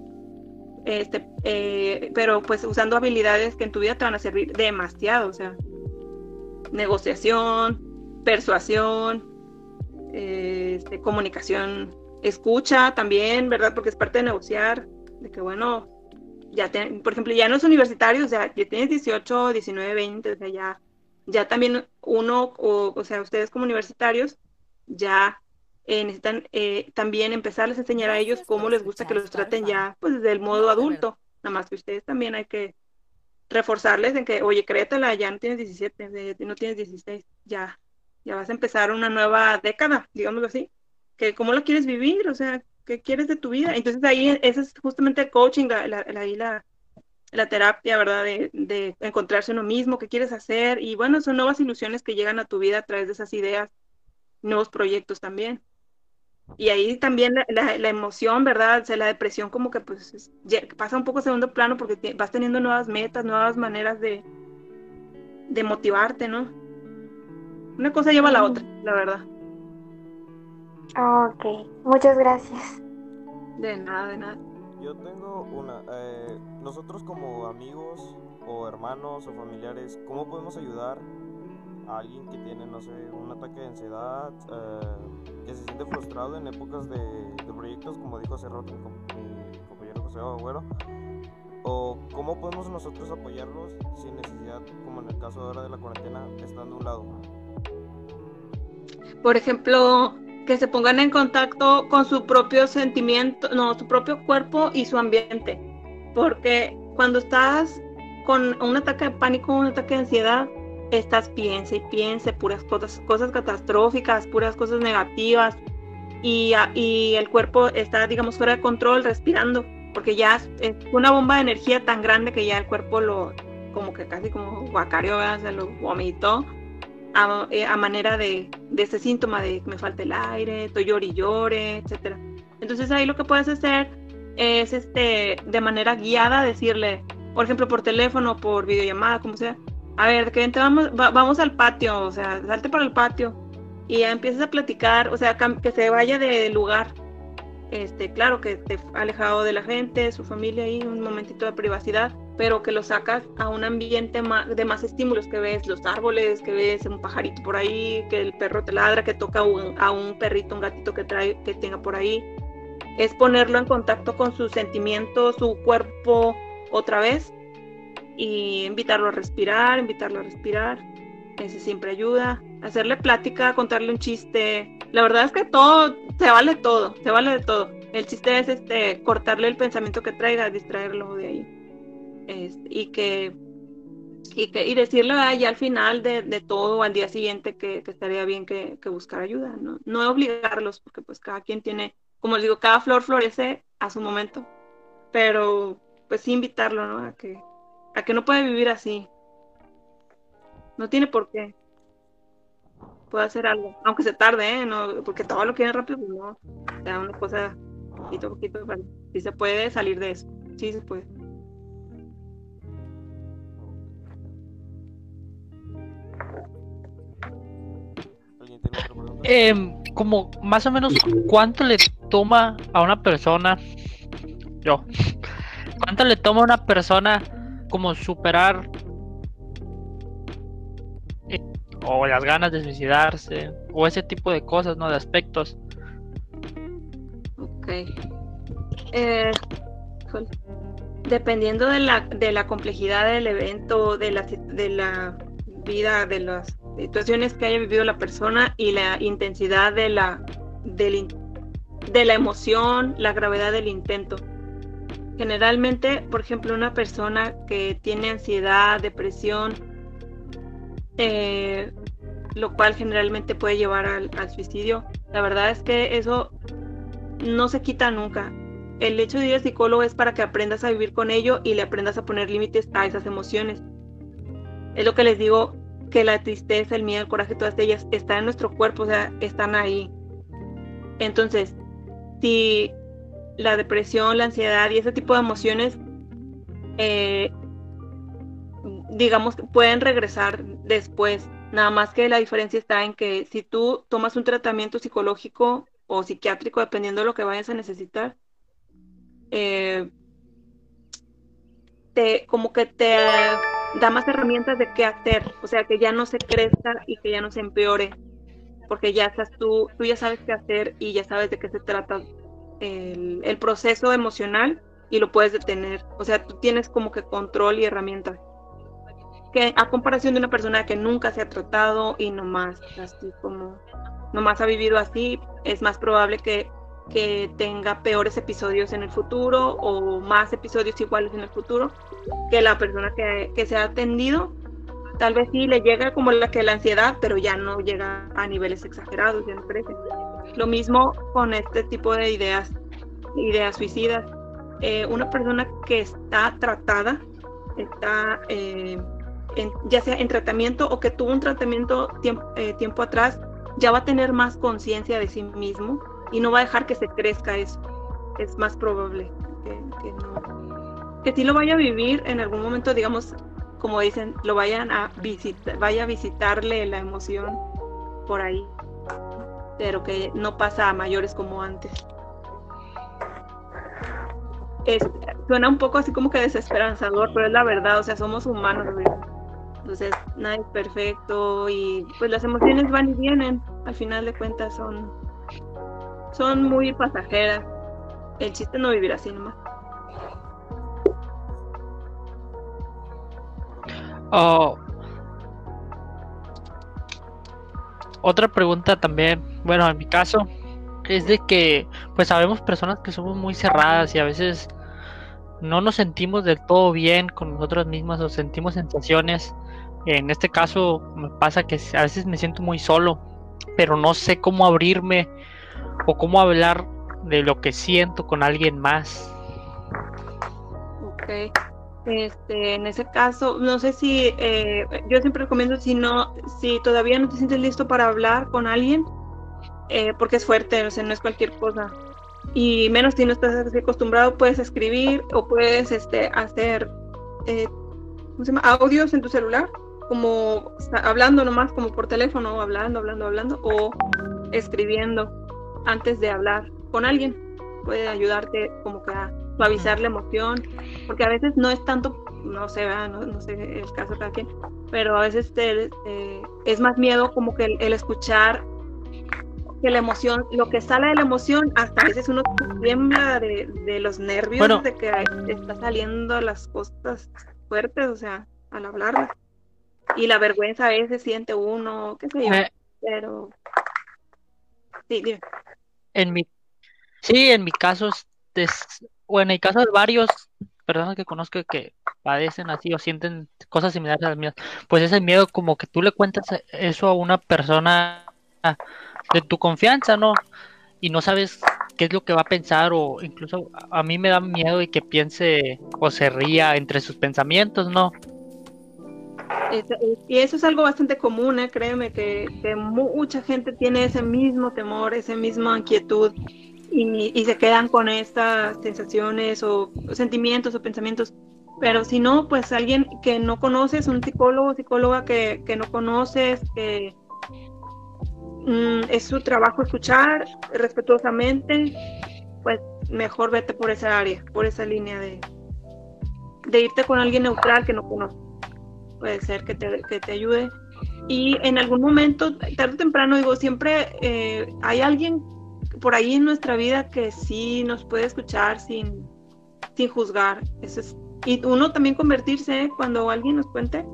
Este, eh, pero pues usando habilidades que en tu vida te van a servir demasiado, o sea, negociación, persuasión, este, comunicación, escucha también, ¿verdad? Porque es parte de negociar, de que bueno, ya, por ejemplo, ya no es universitario, o sea, ya tienes 18, 19, 20, o sea, ya, ya también uno, o, o sea, ustedes como universitarios, ya eh, necesitan eh, también empezarles a enseñar a ellos cómo les gusta que los traten ya, pues desde el modo adulto, nada más que ustedes también hay que reforzarles en que, oye, créetela, ya no tienes 17, no tienes 16, ya, ya vas a empezar una nueva década, digámoslo así, que cómo lo quieres vivir, o sea, qué quieres de tu vida. Entonces ahí ese es justamente el coaching, la, la, la, terapia, ¿verdad? De, de, encontrarse uno mismo, qué quieres hacer. Y bueno, son nuevas ilusiones que llegan a tu vida a través de esas ideas, nuevos proyectos también. Y ahí también la, emoción, ¿verdad? O sea, la depresión como que pues pasa un poco a segundo plano porque vas teniendo nuevas metas, nuevas maneras de, de motivarte, ¿no? Una cosa lleva a la otra, la verdad. Ok, muchas gracias. De nada, de nada. Yo tengo una. Eh, nosotros como amigos o hermanos o familiares, ¿cómo podemos ayudar a alguien que tiene, no sé, un ataque de ansiedad, eh, que se siente frustrado en épocas de, proyectos, como dijo hace rato mi compañero José Agüero? ¿O cómo podemos nosotros apoyarlos sin necesidad, como en el caso ahora de la cuarentena, estando a un lado? Por ejemplo, que se pongan en contacto con su propio sentimiento, no, su propio cuerpo y su ambiente. Porque cuando estás con un ataque de pánico, un ataque de ansiedad, estás piensa y piensa puras cosas, cosas catastróficas, puras cosas negativas. Y, y el cuerpo está, digamos, fuera de control, respirando, porque ya es una bomba de energía tan grande que ya el cuerpo lo, como que casi como guacario, se lo vomitó eh, a, manera de, de, ese síntoma de me falta el aire, estoy llore y llore, etcétera. Entonces ahí lo que puedes hacer es este de manera guiada decirle, por ejemplo, por teléfono, por videollamada, como sea, a ver, que vamos, vamos al patio, o sea, salte para el patio y ya empiezas a platicar, o sea, que se vaya de lugar. Este, claro que te alejado de la gente, su familia ahí, un momentito de privacidad pero que lo sacas a un ambiente de más estímulos, que ves los árboles, que ves un pajarito por ahí, que el perro te ladra, que toca a un perrito, un gatito que, trae, que tenga por ahí. Es ponerlo en contacto con sus sentimientos, su cuerpo otra vez y invitarlo a respirar, invitarlo a respirar. Ese siempre ayuda. Hacerle plática, contarle un chiste. La verdad es que todo, se vale todo, se vale de todo. El chiste es este cortarle el pensamiento que traiga, distraerlo de ahí y que y, que, y decirle ya al final de, de, todo, al día siguiente, que, estaría bien que, que, buscar ayuda, ¿no? No obligarlos, porque pues cada quien tiene, como les digo, cada flor florece a su momento, pero pues sí invitarlo, ¿no? A que, a que no puede vivir así. No tiene por qué. Puede hacer algo, aunque se tarde, ¿eh? No, porque todo lo quieren rápido, pues no. O sea, una cosa, poquito a poquito, sí se puede salir de eso, sí se puede. Eh, como más o menos cuánto le toma a una persona, yo, cuánto le toma a una persona como superar eh, o las ganas de suicidarse o ese tipo de cosas, ¿no? De aspectos. Ok. Eh, dependiendo de la, de la complejidad del evento, de la, de la vida, de las situaciones que haya vivido la persona y la intensidad de la, de la emoción, la gravedad del intento. Generalmente, por ejemplo, una persona que tiene ansiedad, depresión, eh, lo cual generalmente puede llevar al, al, suicidio, la verdad es que eso no se quita nunca. El hecho de ir al psicólogo es para que aprendas a vivir con ello y le aprendas a poner límites a esas emociones. Es lo que les digo, que la tristeza, el miedo, el coraje, todas ellas están en nuestro cuerpo, o sea, están ahí. Entonces, si la depresión, la ansiedad y ese tipo de emociones, eh, digamos, pueden regresar después. Nada más que la diferencia está en que si tú tomas un tratamiento psicológico o psiquiátrico, dependiendo de lo que vayas a necesitar, eh, te, como que te da más herramientas de qué hacer, o sea, que ya no se crezca y que ya no se empeore, porque ya estás tú, tú ya sabes qué hacer y ya sabes de qué se trata el, proceso emocional y lo puedes detener, o sea, tú tienes como que control y herramientas que a comparación de una persona que nunca se ha tratado y nomás así como nomás ha vivido así, es más probable que, que tenga peores episodios en el futuro o más episodios iguales en el futuro que la persona que, que se ha atendido. Tal vez sí le llega como la que la ansiedad, pero ya no llega a niveles exagerados, ya no crece. Lo mismo con este tipo de ideas, ideas suicidas. Eh, una persona que está tratada, está eh, ya sea en tratamiento o que tuvo un tratamiento tiempo, eh, tiempo atrás, ya va a tener más conciencia de sí mismo y no va a dejar que se crezca eso. Es más probable que, que. Que sí lo vaya a vivir en algún momento, digamos, como dicen, lo vayan a visitar, vaya a visitarle la emoción por ahí, pero que no pasa a mayores como antes. suena un poco así como que desesperanzador, pero es la verdad, o sea, somos humanos, entonces nada es perfecto y pues las emociones van y vienen, al final de cuentas son, son muy pasajeras. El chiste no vivir así nomás. Oh. Otra pregunta también, bueno, en mi caso, es de que pues sabemos personas que somos muy cerradas y a veces no nos sentimos del todo bien con nosotros mismos o sentimos sensaciones en este caso me pasa que a veces me siento muy solo, pero no sé cómo abrirme o cómo hablar de lo que siento con alguien más. Ok. Este, en ese caso, no sé si eh, yo siempre recomiendo si no, si todavía no te sientes listo para hablar con alguien, eh, porque es fuerte, o sea, no es cualquier cosa. Y menos si no estás acostumbrado, puedes escribir o puedes este, hacer eh, audios en tu celular como hablando nomás como por teléfono, hablando, hablando, hablando, o escribiendo antes de hablar con alguien. Puede ayudarte como que a suavizar la emoción, porque a veces no es tanto, no sé, no, sé el caso de cada quien, pero a veces te, es más miedo como que el, escuchar que la emoción, lo que sale de la emoción, hasta a veces uno tiembla de, de los nervios de que está saliendo las cosas fuertes, o sea, al hablarlas y la vergüenza a veces siente uno, qué sé yo, pero sí, dime. En mi sí, en mi caso es, o en el caso de varios personas que conozco que padecen así o sienten cosas similares a las mías, pues es el miedo como que tú le cuentas eso a una persona de tu confianza, ¿no? Y no sabes qué es lo que va a pensar o incluso a mí me da miedo y que piense o se ría entre sus pensamientos, ¿no? y eso es algo bastante común, ¿eh? créeme, que, mucha gente tiene ese mismo temor, esa misma inquietud y, se quedan con estas sensaciones o, sentimientos o pensamientos. Pero si no, pues alguien que no conoces, un psicólogo o psicóloga que, no conoces, que mm, es su trabajo escuchar respetuosamente, pues mejor vete por esa área, por esa línea de, de irte con alguien neutral que no conoces puede ser que te, que te ayude. Y en algún momento, tarde o temprano, digo, siempre eh, hay alguien por ahí en nuestra vida que sí nos puede escuchar sin, sin juzgar. Eso es, y uno también convertirse ¿eh? cuando alguien nos cuente,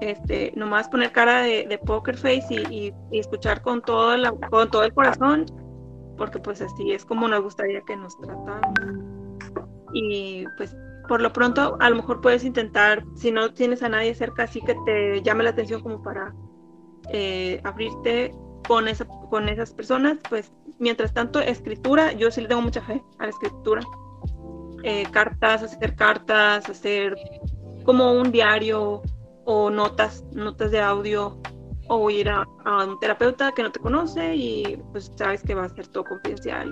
este, nomás poner cara de, poker face y, escuchar con todo, la, con todo el corazón, porque pues así es como nos gustaría que nos trataran. Y pues por lo pronto a lo mejor puedes intentar, si no tienes a nadie cerca, así que te llame la atención como para eh, abrirte con, esa, con esas personas, pues mientras tanto escritura, yo sí le tengo mucha fe a la escritura. Eh, cartas, hacer cartas, hacer como un diario o notas, notas de audio, o ir a, un terapeuta que no te conoce y pues sabes que va a ser todo confidencial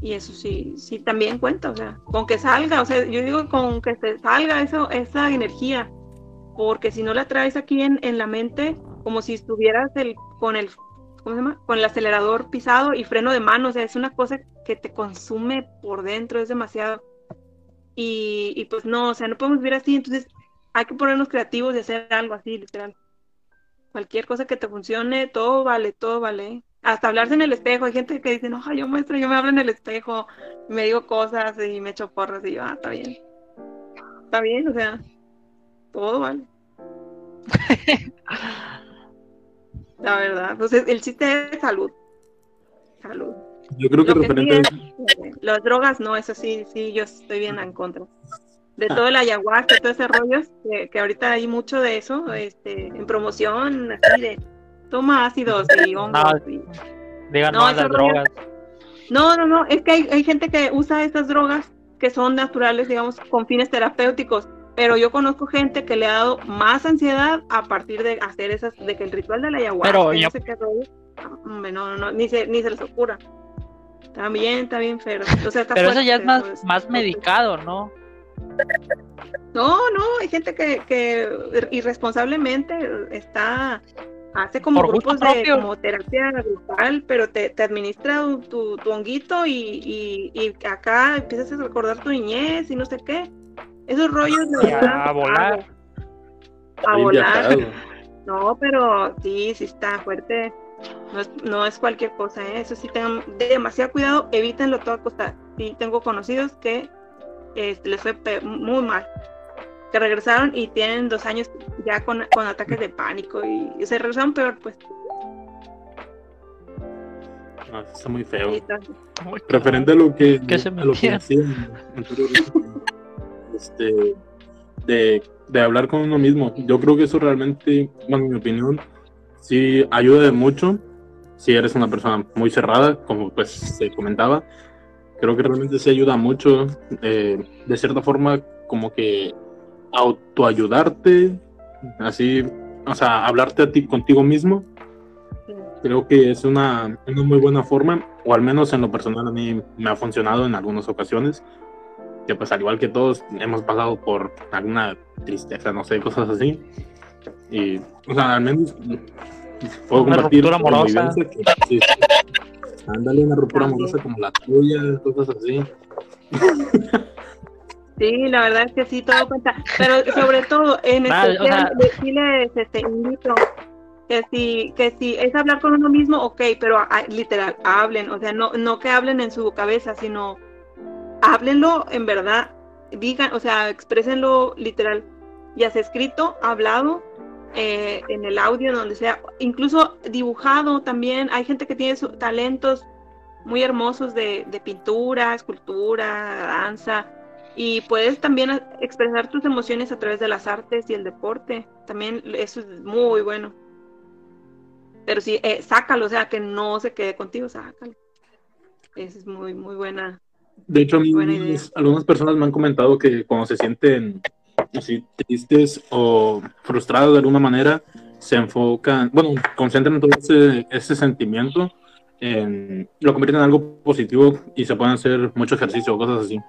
y, y eso sí, sí también cuenta, o sea, con que salga, o sea, yo digo con que te salga eso, esa energía, porque si no la traes aquí en, en la mente, como si estuvieras el, con el ¿cómo se llama? Con el acelerador pisado y freno de mano, o sea, es una cosa que te consume por dentro, es demasiado. Y, y pues no, o sea, no podemos vivir así, entonces hay que ponernos creativos y hacer algo así, literal. Cualquier cosa que te funcione, todo vale, todo vale. Hasta hablarse en el espejo, hay gente que dice, no, yo muestro, yo me hablo en el espejo, me digo cosas y me echo porras y yo, ah, está bien. Está bien, o sea, todo vale. <laughs> La verdad, entonces el chiste es salud. Salud. Yo creo que referente sí es, las drogas, no, eso sí, sí, yo estoy bien en contra. De todo el ayahuasca, todo ese rollo, que, que ahorita hay mucho de eso, este, en promoción, así de toma ácidos y hongos. y- Digan No, las rollo- drogas. No, no, no, es que hay, hay gente que usa estas drogas que son naturales, digamos, con fines terapéuticos, pero yo conozco gente que le ha dado más ansiedad a partir de hacer esas, de que el ritual de la ayahuasca, Pero yo- no sé qué rollo, hombre, no, no, no, ni se, ni se les ocurra. Está bien, pero, o sea, está Pero eso ya es fuerte, más, pues, más medicado, ¿no? No, no, hay gente que, que irresponsablemente está hace como Por grupos de propio. como terapia grupal, pero te, te administra tu, tu, tu honguito y, y, y acá empiezas a recordar tu niñez y no sé qué. Esos rollos de Y a volar. A volar. viajado. <laughs> No, pero sí, sí está fuerte. No es, no es cualquier cosa, ¿eh? eso sí tengan demasiado cuidado, evítenlo a toda costa. Sí, tengo conocidos que este, les fue muy mal, que regresaron y tienen dos años ya con, con ataques de pánico y, y se regresaron peor, pues. No, está muy feo. Sí, está- Referente a lo que, Que se a lo que metían. <laughs> este, de, de hablar con uno mismo. Yo creo que eso realmente, bueno, en mi opinión, sí ayuda mucho. Si eres una persona muy cerrada, como pues se comentaba, creo que realmente sí ayuda mucho. eh, de cierta forma, como que autoayudarte, así, o sea, hablarte a ti contigo mismo creo que es una, una muy buena forma, o al menos en lo personal a mí me ha funcionado en algunas ocasiones, que pues al igual que todos hemos pasado por alguna tristeza, no sé, cosas así. Y, o sea, al menos puedo Una compartir ruptura amorosa. que, sí, ándale una ruptura amorosa como la tuya, cosas así. Sí, la verdad es que sí, todo cuenta. Pero sobre todo, en Nada, o especial, sea- le- sí les este, invito que si, que si es hablar con uno mismo, ok, pero ah, literal, hablen, o sea, no, no que hablen en su cabeza, sino háblenlo en verdad, digan, o sea, exprésenlo literal, ya sea escrito, hablado, eh, en el audio, donde sea, incluso dibujado también. Hay gente que tiene talentos muy hermosos de, pintura, escultura, danza, y puedes también expresar tus emociones a través de las artes y el deporte. También eso es muy bueno. Pero sí, eh, sácalo, o sea, que no se quede contigo, sácalo. Esa es muy, muy buena. De hecho, a mí algunas- algunas personas me han comentado que cuando se sienten así tristes o frustrados de alguna manera, se enfocan, bueno, concentran todo ese, ese sentimiento en, lo convierten en algo positivo y se pueden hacer mucho ejercicio o cosas así.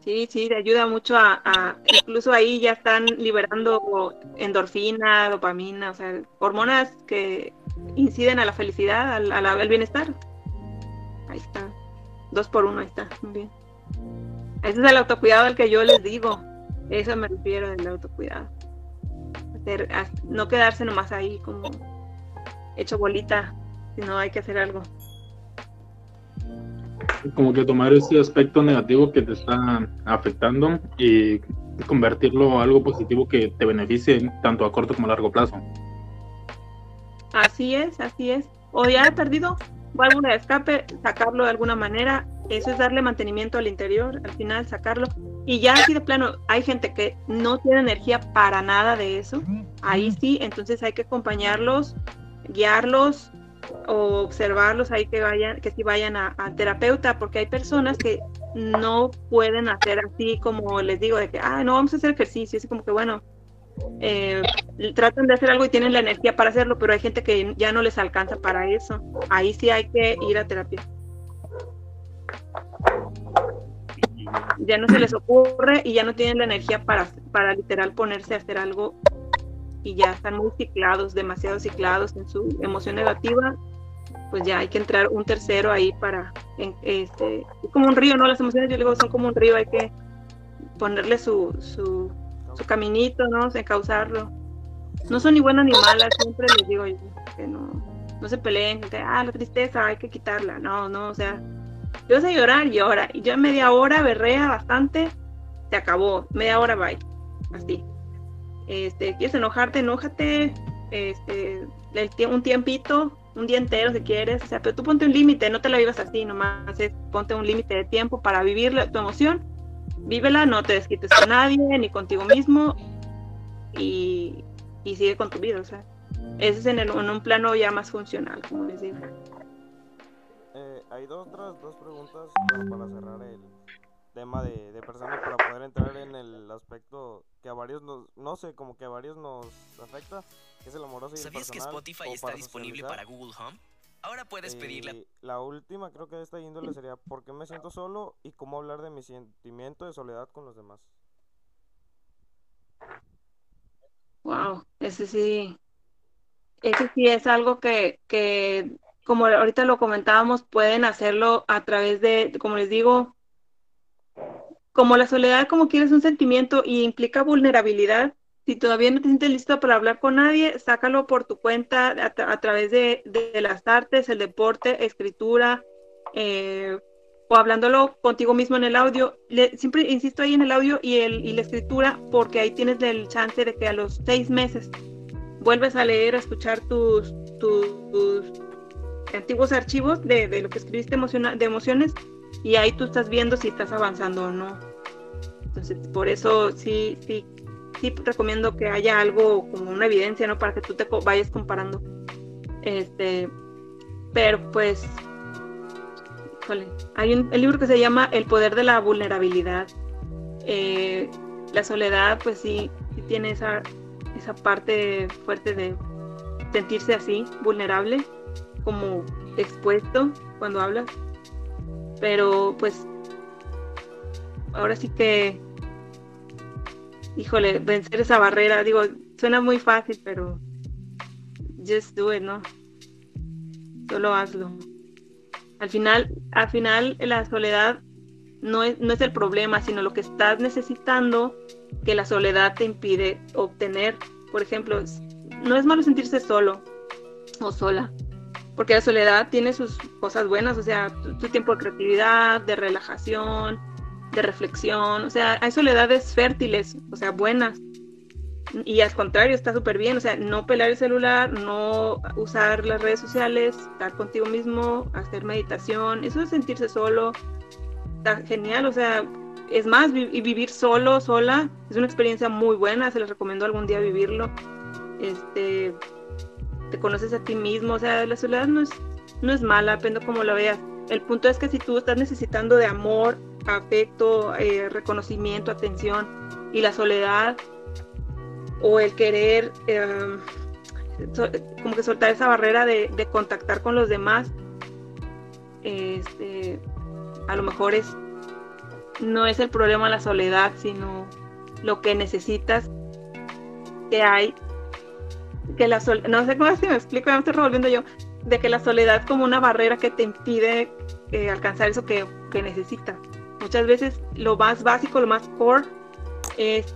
Sí, sí, te ayuda mucho a, a- incluso ahí ya están liberando endorfina, dopamina, o sea, hormonas que inciden a la felicidad, al, al bienestar. Ahí está. Dos por uno, ahí está. Muy bien. Ese es el autocuidado al que yo les digo. Eso me refiero del autocuidado. Hacer- no quedarse nomás ahí como hecho bolita, sino hay que hacer algo. Como que tomar ese aspecto negativo que te está afectando y convertirlo a algo positivo que te beneficie tanto a corto como a largo plazo. Así es, así es. O ya he perdido válvula de escape, sacarlo de alguna manera. Eso es darle mantenimiento al interior, al final sacarlo. Y ya así de plano, hay gente que no tiene energía para nada de eso. Ahí sí, entonces hay que acompañarlos, guiarlos o observarlos ahí que vayan, que sí vayan a- al terapeuta, porque hay personas que no pueden hacer así como les digo, de que, ah, no vamos a hacer ejercicio, así como que bueno, eh, tratan de hacer algo y tienen la energía para hacerlo, pero hay gente que ya no les alcanza para eso. Ahí sí hay que ir a terapia. Ya no se les ocurre y ya no tienen la energía para, para literal ponerse a hacer algo y ya están muy ciclados, demasiado ciclados en su emoción negativa, pues ya hay que entrar un tercero ahí para, este, es como un río, ¿no? Las emociones yo digo son como un río, hay que ponerle su, su, su caminito, ¿no? Encauzarlo. No son ni buenas ni malas, siempre les digo yo, que no, no se peleen, que, ah, la tristeza hay que quitarla, no, no, o sea, yo a llorar, llora, y yo en media hora berrea bastante, se acabó, media hora bye, así. Este, quieres enojarte, enójate, este, un tiempito, un día entero si quieres, o sea, pero tú ponte un límite, no te la vivas así, nomás es ponte un límite de tiempo para vivir tu emoción, vívela, no te desquites con nadie, ni contigo mismo, y, sigue con tu vida, o sea, ese es en, en un plano ya más funcional, como les digo. Eh, hay dos otras dos preguntas para cerrar el, tema de, de personas para poder entrar en el aspecto que a varios nos, no sé, como que a varios nos afecta, que es el amoroso y el ¿Sabías que Spotify está disponible para Google Home? Ahora puedes pedirla. La última creo que de esta índole sería ¿por qué me siento solo y cómo hablar de mi sentimiento de soledad con los demás? Wow, ese sí, ese sí es algo que, que, como ahorita lo comentábamos, pueden hacerlo a través de, como les digo, como la soledad, como quieres un sentimiento y implica vulnerabilidad, si todavía no te sientes listo para hablar con nadie, sácalo por tu cuenta a, través de, las artes, el deporte, escritura, eh, o hablándolo contigo mismo en el audio. siempre insisto ahí en el audio y, el, y la escritura, porque ahí tienes el chance de que a los seis meses vuelves a leer, a escuchar tus, tus, antiguos archivos de, de, lo que escribiste de emociones y ahí tú estás viendo si estás avanzando o no. Entonces, por eso sí, sí, sí recomiendo que haya algo como una evidencia, ¿no? Para que tú te vayas comparando. Este, pero pues, hay un el libro que se llama El poder de la vulnerabilidad. Eh, la soledad, pues sí, sí tiene esa, esa parte fuerte de sentirse así, vulnerable, como expuesto cuando hablas pero pues ahora sí que, híjole, vencer esa barrera, digo, suena muy fácil, pero just do it, ¿no? Solo hazlo. Al final, al final la soledad no es, no es el problema, sino lo que estás necesitando que la soledad te impide obtener. Por ejemplo, no es malo sentirse solo o sola, porque la soledad tiene sus cosas buenas, o sea, tu, tiempo de creatividad, de relajación, de reflexión, o sea, hay soledades fértiles, o sea, buenas. Y al contrario, está súper bien, o sea, no pelar el celular, no usar las redes sociales, estar contigo mismo, hacer meditación, eso de sentirse solo, está genial, o sea, es más, y vivir solo, sola, es una experiencia muy buena, se les recomiendo algún día vivirlo. Este, te conoces a ti mismo, o sea, la soledad no es, no es mala, depende cómo la veas. El punto es que si tú estás necesitando de amor, afecto, eh, reconocimiento, atención, y la soledad o el querer em, como que soltar esa barrera de, contactar con los demás, este, a lo mejor es no es el problema la soledad, sino lo que necesitas que hay que la no sé cómo <laughs> si me explico, me estoy revolviendo yo, de que la soledad como una barrera que te impide eh, alcanzar eso que, que necesitas. Muchas veces lo más básico, lo más core es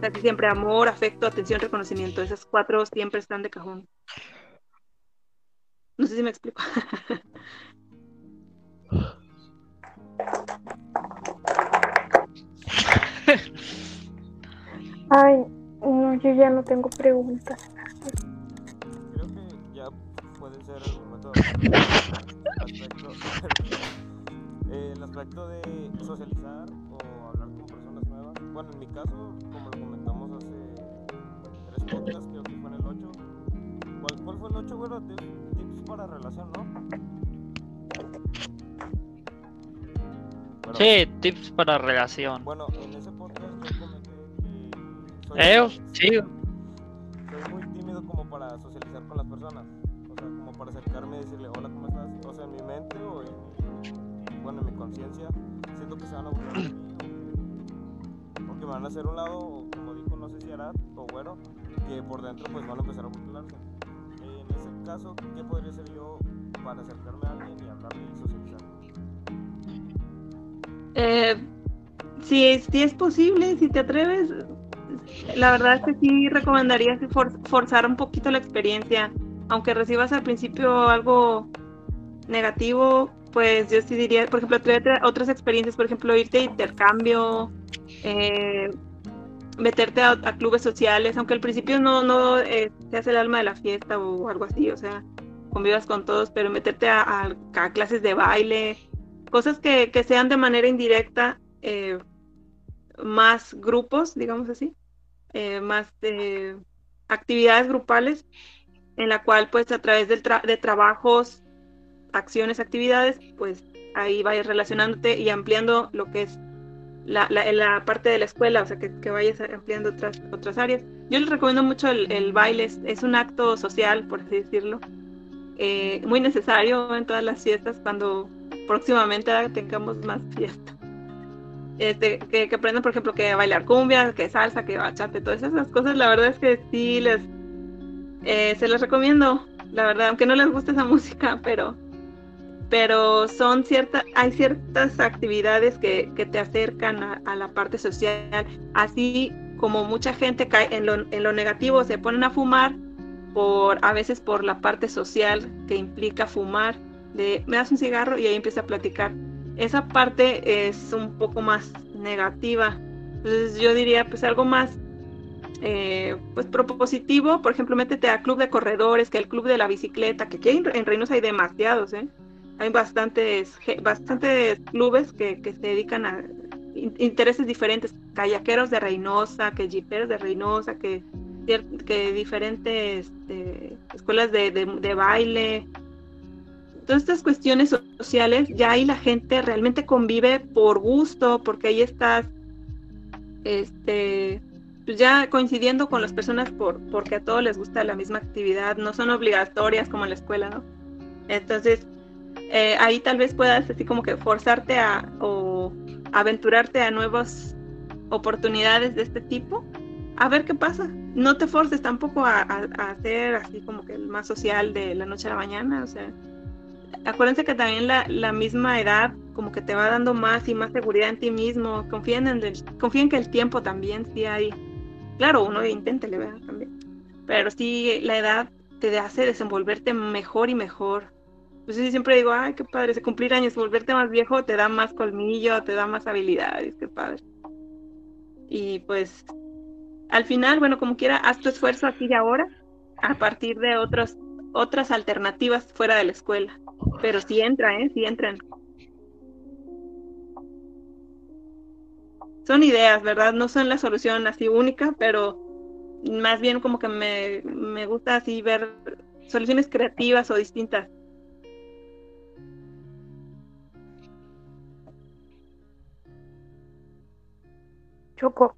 casi siempre amor, afecto, atención, reconocimiento. Esas cuatro siempre están de cajón. No sé si me explico. <laughs> Ay, no, yo ya no tengo preguntas. Creo que ya puede ser el momento <laughs> eh, el aspecto de socializar o hablar con personas nuevas. Bueno, en mi caso, como lo comentamos hace tres podcasts, creo que fue en el 8. ¿Cuál, cuál fue el 8, güero? Tips para relación, ¿no? sí, tips para relación. Bueno, en ese podcast yo comenté que soy, Eh, sí, soy muy tímido como para socializar con las personas. O sea, como para acercarme y decirle, hola, ¿cómo estás? O sea, en mi mente o en, bueno, en mi conciencia, siento que se van a burlar de mí. O, me van a hacer un lado, como dijo, no sé si Arad o Güero, que por dentro pues van a empezar a burlarse. En ese caso, ¿qué podría ser yo para acercarme a alguien y hablarle y socializar? Eh, si, si es posible, si te atreves, la verdad es que sí recomendaría forzar un poquito la experiencia. Aunque recibas al principio algo negativo, pues yo sí diría, por ejemplo, traer tra- otras experiencias, por ejemplo, irte de intercambio, eh, meterte a, clubes sociales, aunque al principio no, no eh, seas el alma de la fiesta o algo así, o sea, convivas con todos, pero meterte a, clases de baile, cosas que, que sean de manera indirecta, eh, más grupos, digamos así, eh, más eh, actividades grupales, en la cual pues a través del tra- de trabajos, acciones, actividades, pues ahí vayas relacionándote y ampliando lo que es la, la, parte de la escuela, o sea, que, que vayas ampliando otras, otras áreas. Yo les recomiendo mucho el, el baile, es, es un acto social, por así decirlo, eh, muy necesario en todas las fiestas cuando próximamente tengamos más fiestas. Este, que, que aprendan, por ejemplo, que bailar cumbia, que salsa, que bachate, todas esas cosas, la verdad es que sí les eh, se las recomiendo, la verdad, aunque no les guste esa <laughs> música, pero pero son ciertas, hay ciertas actividades que, que te acercan a, la parte social, así como mucha gente cae en lo, en lo negativo, se ponen a fumar por a veces por la parte social que implica fumar, de me das un cigarro y ahí empieza a platicar. Esa parte es un poco más negativa. Entonces yo diría pues algo más eh, pues propositivo, por ejemplo, métete a club de corredores, que el club de la bicicleta, que aquí en Reynosa hay demasiados, ¿eh? Hay bastantes, bastantes clubes que, que se dedican a intereses diferentes, kayakeros de Reynosa, que jiperos de Reynosa, que, que diferentes eh, escuelas de, de, de, baile. Todas estas cuestiones sociales, ya ahí la gente realmente convive por gusto, porque ahí estás este, pues ya coincidiendo con las personas por, porque a todos les gusta la misma actividad, no son obligatorias como en la escuela, ¿no? Entonces, eh, ahí tal vez puedas así como que forzarte a o aventurarte a nuevas oportunidades de este tipo. A ver qué pasa. No te forces tampoco a, a, hacer así como que el más social de la noche a la mañana o sea acuérdense que también la, la misma edad como que te va dando más y más seguridad en ti mismo. Confíen en el, confíen que el tiempo también sí hay. Claro uno intente le vea también. Pero sí la edad te hace desenvolverte mejor y mejor pues sí, siempre digo, ay, qué padre, cumplir años, volverte más viejo te da más colmillo, te da más habilidades, qué padre. Y pues, al final, bueno, como quiera, haz tu esfuerzo aquí y ahora, a partir de otros, otras alternativas fuera de la escuela. Pero sí entra, ¿eh? Sí entran. Son ideas, ¿verdad? No son la solución así única, pero más bien como que me, me gusta así ver soluciones creativas o distintas. Choco.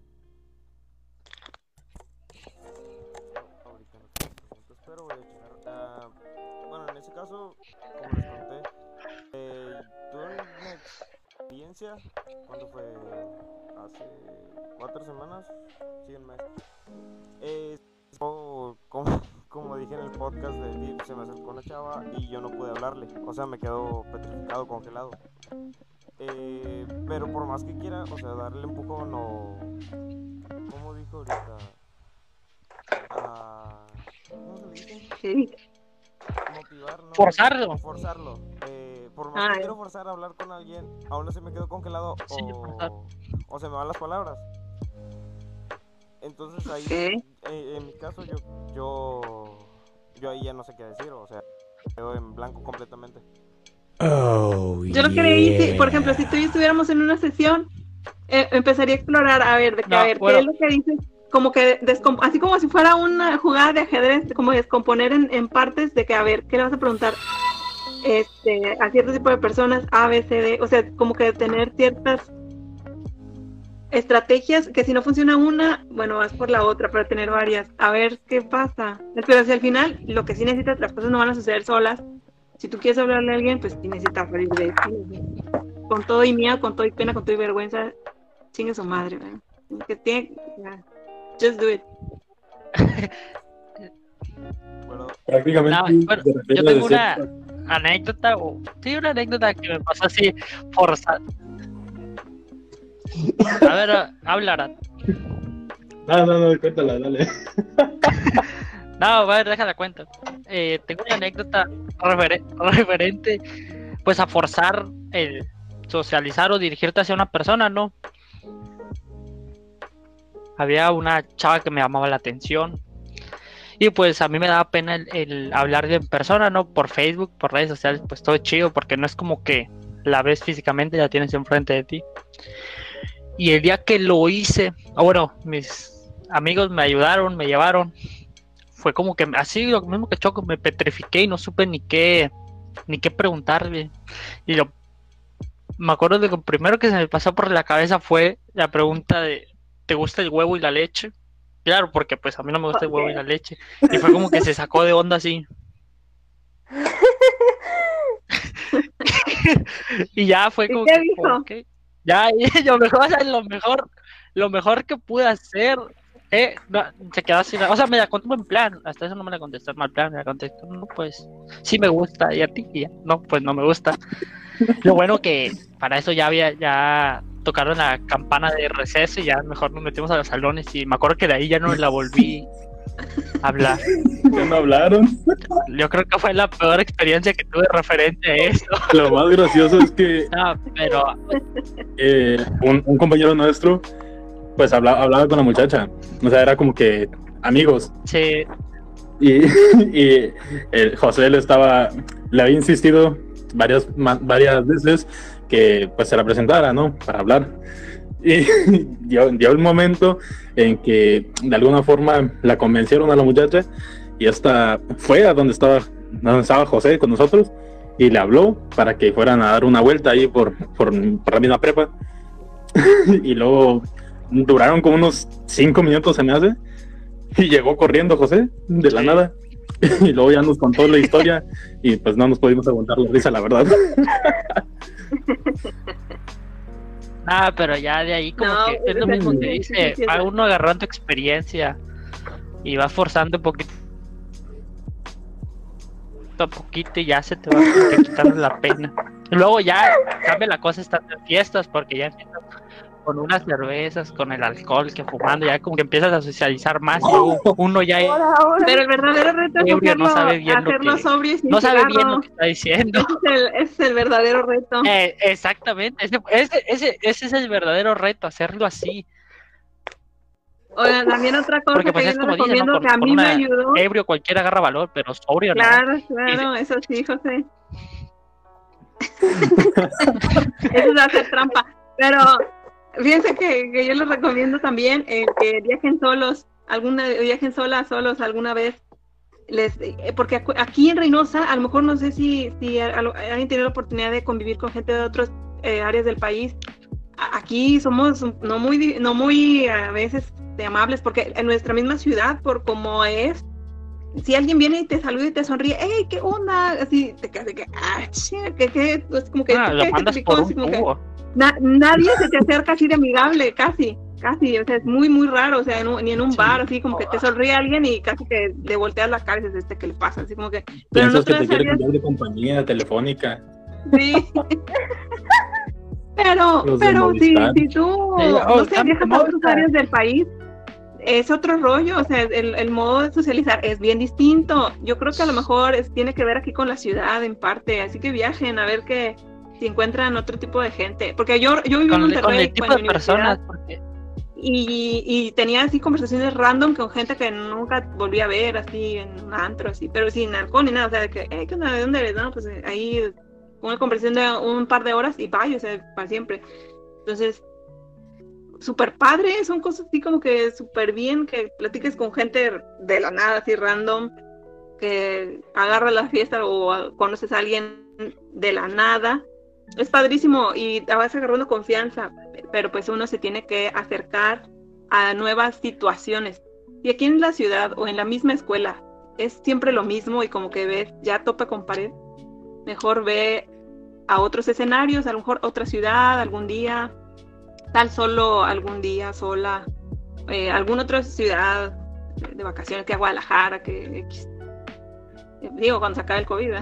Pero voy a checar. Ah, bueno, en ese caso, como les conté, eh, tuve una experiencia cuando fue hace cuatro semanas, sí, un mes. Eh, como, como dije en el podcast de Deep, se me acercó una chava y yo no pude hablarle. O sea, me quedo petrificado, congelado. Eh, pero por más que quiera, o sea, darle empujón o. ¿Cómo dijo ahorita? Ah, ¿Cómo se le dice? Sí. Motivar, ¿no? Forzarlo. Forzarlo. Eh, por más que quiero forzar a hablar con alguien, aún así me quedo congelado Sí, o, o se me van las palabras. Entonces ahí, eh, en mi caso, yo, yo, yo ahí ya no sé qué decir, o sea, quedo en blanco completamente. Oh, Yo lo leí, si- por ejemplo, si tú y yo estuviéramos en una sesión, eh, empezaría a explorar, a ver, de que, No, a ver, bueno. ¿qué es lo que dices? Como que, descom- así como si fuera una jugada de ajedrez, como descomponer en, en partes de que, a ver, ¿qué le vas a preguntar? Este, a cierto tipo de personas, A, B, C, D, o sea, como que tener ciertas estrategias que si no funciona una, bueno, vas por la otra para tener varias. A ver qué pasa. Pero si al final lo que sí necesitas, las cosas no van a suceder solas. Si tú quieres hablarle a alguien, pues sí necesitas salir de ti. Con todo y miedo, con todo y pena, con todo y vergüenza, chingue su madre, ¿verdad? Que tiene, just do it. Bueno, Prácticamente. No, bueno, yo tengo una anécdota, o sí, una anécdota que me pasó así forzada. A ver, habla, Arat. No, no, no, cuéntala, dale. <laughs> No, a ver, déjala cuenta. Eh, tengo una anécdota refere- referente, pues a forzar el socializar o dirigirte hacia una persona, ¿no? Había una chava que me llamaba la atención y pues a mí me daba pena el, el hablarle en persona, ¿no? Por Facebook, por redes sociales, pues todo chido, porque no es como que la ves físicamente, la tienes enfrente de ti. Y el día que lo hice, bueno, mis amigos me ayudaron, me llevaron, fue como que así lo mismo que Choco, me petrifiqué y no supe ni qué ni qué preguntarle. Y lo me acuerdo de que lo primero que se me pasó por la cabeza fue la pregunta de ¿te gusta el huevo y la leche? Claro, porque pues a mí no me gusta el huevo y la leche. Y fue como que se sacó de onda así. <laughs> y ya fue ¿Y como que. Ya, <laughs> y lo mejor, lo mejor, lo mejor que pude hacer, eh, no, se quedó así, o sea, me la contó en plan, hasta eso no me la contestó en mal plan, me la contestó, no, pues, sí me gusta, y a ti, y ya, no, pues no me gusta. <laughs> Lo bueno que para eso ya había, ya tocaron la campana de receso y ya mejor nos metimos a los salones y me acuerdo que de ahí ya no la volví a hablar. <laughs> ¿Ya no hablaron? Yo creo que fue la peor experiencia que tuve referente a eso. <laughs> Lo más gracioso es que No, pero eh, un, un compañero nuestro, pues hablaba, hablaba con la muchacha. O sea, era como que amigos. sí, Y, <laughs> y el José le estaba, le había insistido varias, varias veces que pues se la presentara, ¿no? Para hablar. <laughs> Y dio, dio el momento en que de alguna forma la convencieron a la muchacha y esta fue a donde estaba, donde estaba José con nosotros y le habló para que fueran a dar una vuelta ahí por, por, por la misma prepa. <laughs> y luego duraron como unos cinco minutos, se me hace. Y llegó corriendo José, de la Sí. nada. <laughs> Y luego ya nos contó la historia y pues no nos pudimos aguantar la risa, la verdad. <laughs> Ah, pero ya de ahí como No, que es lo mismo que dice, va uno agarrando experiencia y va forzando un poquito a poquito y ya se te va quitando la pena. Luego ya cambia la cosa estando en fiestas porque ya empiezas con unas cervezas, con el alcohol, que fumando, ya como que empiezas a socializar más y <laughs> uno ya Ahora, ahora. Pero el verdadero reto es Ebrio, no hacerlo, sabe bien lo hacerlo que- sobrio no sabe bien lo que está diciendo. Ese es el, ese es el verdadero reto. Eh, exactamente, ese, ese, ese, es el verdadero reto, hacerlo así. Oigan, también otra cosa Porque pues que es yo dicen, ¿no? recomiendo Con- que a mí me ayudó. Ebrio cualquiera agarra valor, pero sobrio no. Claro, claro, eso sí, José. <laughs> eso es hacer trampa. Pero fíjense que, yo les recomiendo también eh, que viajen solos, alguna viajen solas, solos alguna vez. Les, eh, porque aquí en Reynosa, a lo mejor no sé si, si alguien la oportunidad de convivir con gente de otras áreas del país. Aquí somos no muy, no muy a veces amables, porque en nuestra misma ciudad, por como es, si alguien viene y te saluda y te sonríe, ¡hey, qué onda! Así te quedas de que, ¡ah, che! ¿Qué, qué? Pues como que, Ah, ¿qué lo te mandas por un como que- tubo. Na- nadie se te <laughs> acerca así de amigable, casi, casi, o sea, es muy, muy raro, o sea, en un- ni en un Sí. bar, así como que te sonríe alguien y casi que le volteas la cara y dices, este, ¿qué le pasa? Así como que, pero Piensas que te quiere cambiar de compañía telefónica. sí. <laughs> pero, Los pero si, si tú, Sí, no sé, viajas a otras Movistar. áreas del país, es otro rollo, o sea, el, el modo de socializar es bien distinto. Yo creo que a lo mejor es- tiene que ver aquí con la ciudad en parte, así que viajen a ver que si encuentran otro tipo de gente. Porque yo, yo vivo en el- con Monterrey el tipo de personas, porque y, y tenía así conversaciones random con gente que nunca volví a ver, así en un antro, así, pero sin alcohol ni nada, o sea, de que, "Eh, ¿qué onda? ¿De dónde eres? No, pues eh, ahí una conversación de un par de horas y bye, o sea, para siempre. Entonces, súper padre, son cosas así como que súper bien que platiques con gente de la nada, así random, que agarra la fiesta o conoces a alguien de la nada es padrísimo y vas agarrando confianza, pero pues uno se tiene que acercar a nuevas situaciones. Y aquí en la ciudad o en la misma escuela es siempre lo mismo y como que ves, ya topa con pared. Mejor ve a otros escenarios, a lo mejor otra ciudad algún día, tal solo algún día sola, eh, alguna otra ciudad de vacaciones que a Guadalajara, que digo cuando se acabe el COVID,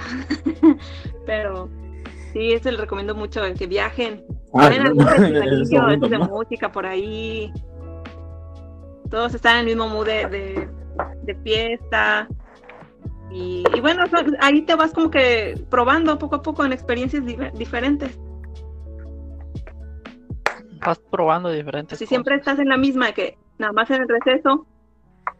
<laughs> pero sí, eso le recomiendo mucho que viajen. Ah, <laughs> de música por ahí. Todos están en el mismo mood de, de, fiesta. Y, bueno, ahí te vas como que probando poco a poco en experiencias diferentes. Vas probando diferentes. Si siempre estás en la misma, que nada más en el receso,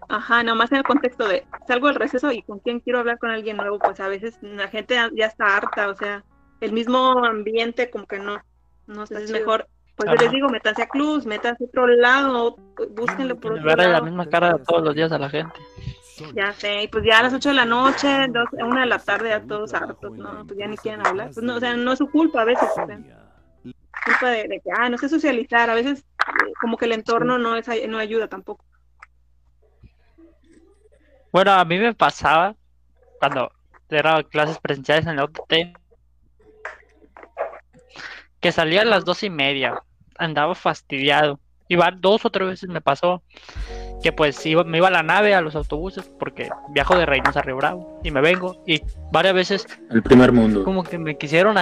ajá, nada más en el contexto de salgo del receso y con quién quiero hablar con alguien nuevo, pues a veces la gente ya está harta, o sea, el mismo ambiente como que no, no sé, es mejor. Pues yo les digo, métanse a clubs, métanse a otro lado, búsquenlo por otro lado. la misma cara todos los días a la gente. Ya sé, y pues ya a las 8 de la noche, dos, una de la tarde, ya todos hartos, ¿no? Pues ya ni quieren hablar. Pues no, o sea, no es su culpa a veces. O sea, culpa de, que, ah, no sé socializar. A veces, eh, como que el entorno no, es, no ayuda tampoco. Bueno, a mí me pasaba cuando era clases presenciales en la OTT que salía a las dos y media, andaba fastidiado. Iba dos o tres veces me pasó que pues iba, me iba a la nave, a los autobuses, porque viajo de Reynosa a Río Bravo y me vengo. Y varias veces... El primer mundo. Como que me quisieron...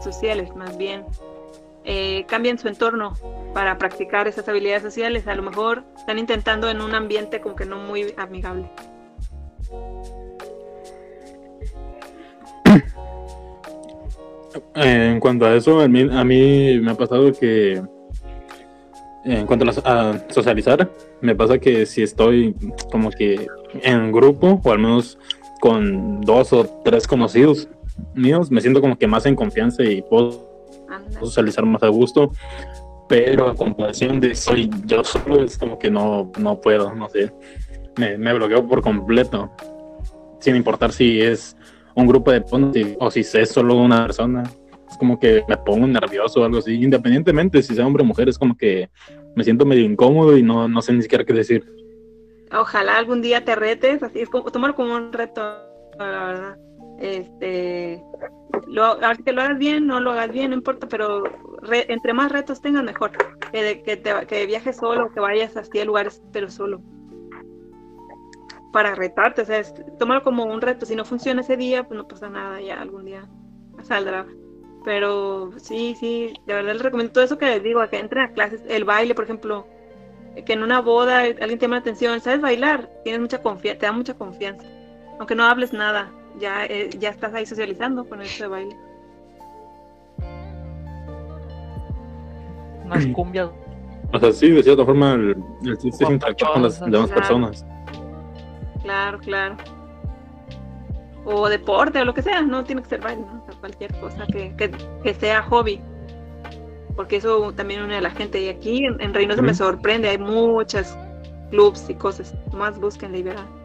sociales, más bien. Eh, cambian su entorno para practicar esas habilidades sociales. A lo mejor están intentando en un ambiente como que no muy amigable. <coughs> En cuanto a eso, a mí, a mí me ha pasado que en cuanto a, socializar, me pasa que si estoy como que en grupo, o al menos con dos o tres conocidos, míos, me siento como que más en confianza y puedo socializar más a gusto, pero a comparación de soy yo solo es como que no, no puedo, no sé, me, me bloqueo por completo, sin importar si es un grupo de o si es solo una persona, es como que me pongo nervioso o algo así, independientemente si sea hombre o mujer, es como que me siento medio incómodo y no, no sé ni siquiera qué decir. Ojalá algún día te retes, así es como, tomar como un reto, la verdad este, lo, que lo hagas bien, no lo hagas bien, no importa, pero entre más retos tengas, mejor. Que, que, te, que viajes solo, que vayas así a lugares, pero solo. Para retarte, o sea, es, tómalo como un reto. Si no funciona ese día, pues no pasa nada, ya algún día saldrá. Pero sí, sí, de verdad les recomiendo todo eso que les digo, que entren a clases, el baile, por ejemplo, que en una boda alguien te llama la atención, ¿sabes bailar? Tienes mucha confianza, te da mucha confianza. Aunque no hables nada, ya, eh, ya estás ahí socializando con eso de baile. Unas cumbias. O sea, sí, de cierta forma el, el chiste es interactuar con las demás personas. Claro, claro. O deporte o lo que sea, no tiene que ser baile, ¿no? cualquier cosa que, que, que, sea hobby. Porque eso también une a la gente. Y aquí en, en Reynosa me sorprende, hay muchas clubs y cosas. Más busquen liberar.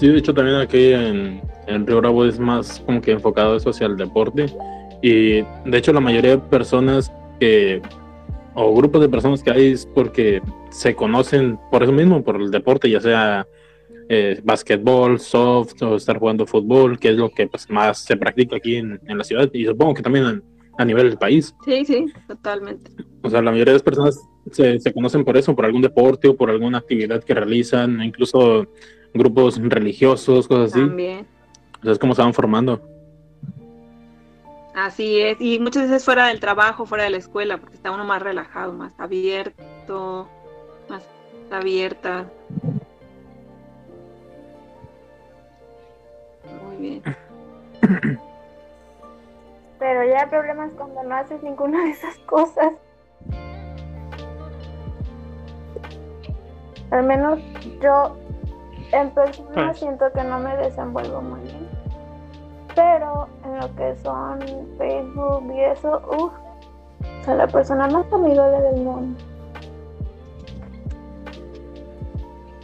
Sí, de hecho también aquí en, en Río Bravo es más como que enfocado eso hacia el deporte y de hecho la mayoría de personas que o grupos de personas que hay es porque se conocen por eso mismo, por el deporte, ya sea eh, básquetbol, soft o estar jugando fútbol, que es lo que pues, más se practica aquí en, en, la ciudad y supongo que también en a nivel del país. Sí, sí, totalmente. O sea, la mayoría de las personas se, se conocen por eso, por algún deporte o por alguna actividad que realizan, incluso grupos religiosos, cosas así. También. O sea, es como se van formando. Así es, y muchas veces fuera del trabajo, fuera de la escuela, porque está uno más relajado, más abierto, más abierta. Muy bien. Pero ya el problema es cuando no haces ninguna de esas cosas. Al menos yo en persona Pues. siento que no me desenvuelvo muy bien. Pero en lo que son Facebook y eso, uff, soy la persona más amigable del mundo.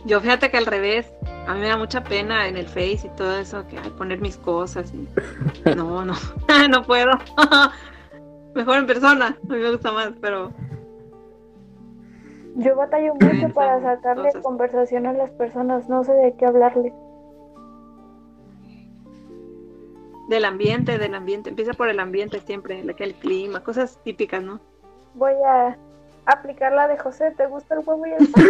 Yo fíjate que al revés, a mí me da mucha pena en el Face y todo eso, que ay, poner mis cosas y <laughs> no, no, <laughs> no puedo. <laughs> Mejor en persona, a mí me gusta más, pero Yo batallo mucho para sacarle conversación a las personas, no sé de qué hablarle. del ambiente, del ambiente, empieza por el ambiente siempre, el, el clima, cosas típicas, ¿no? Voy a aplicar la de José, ¿te gusta el huevo y el pan?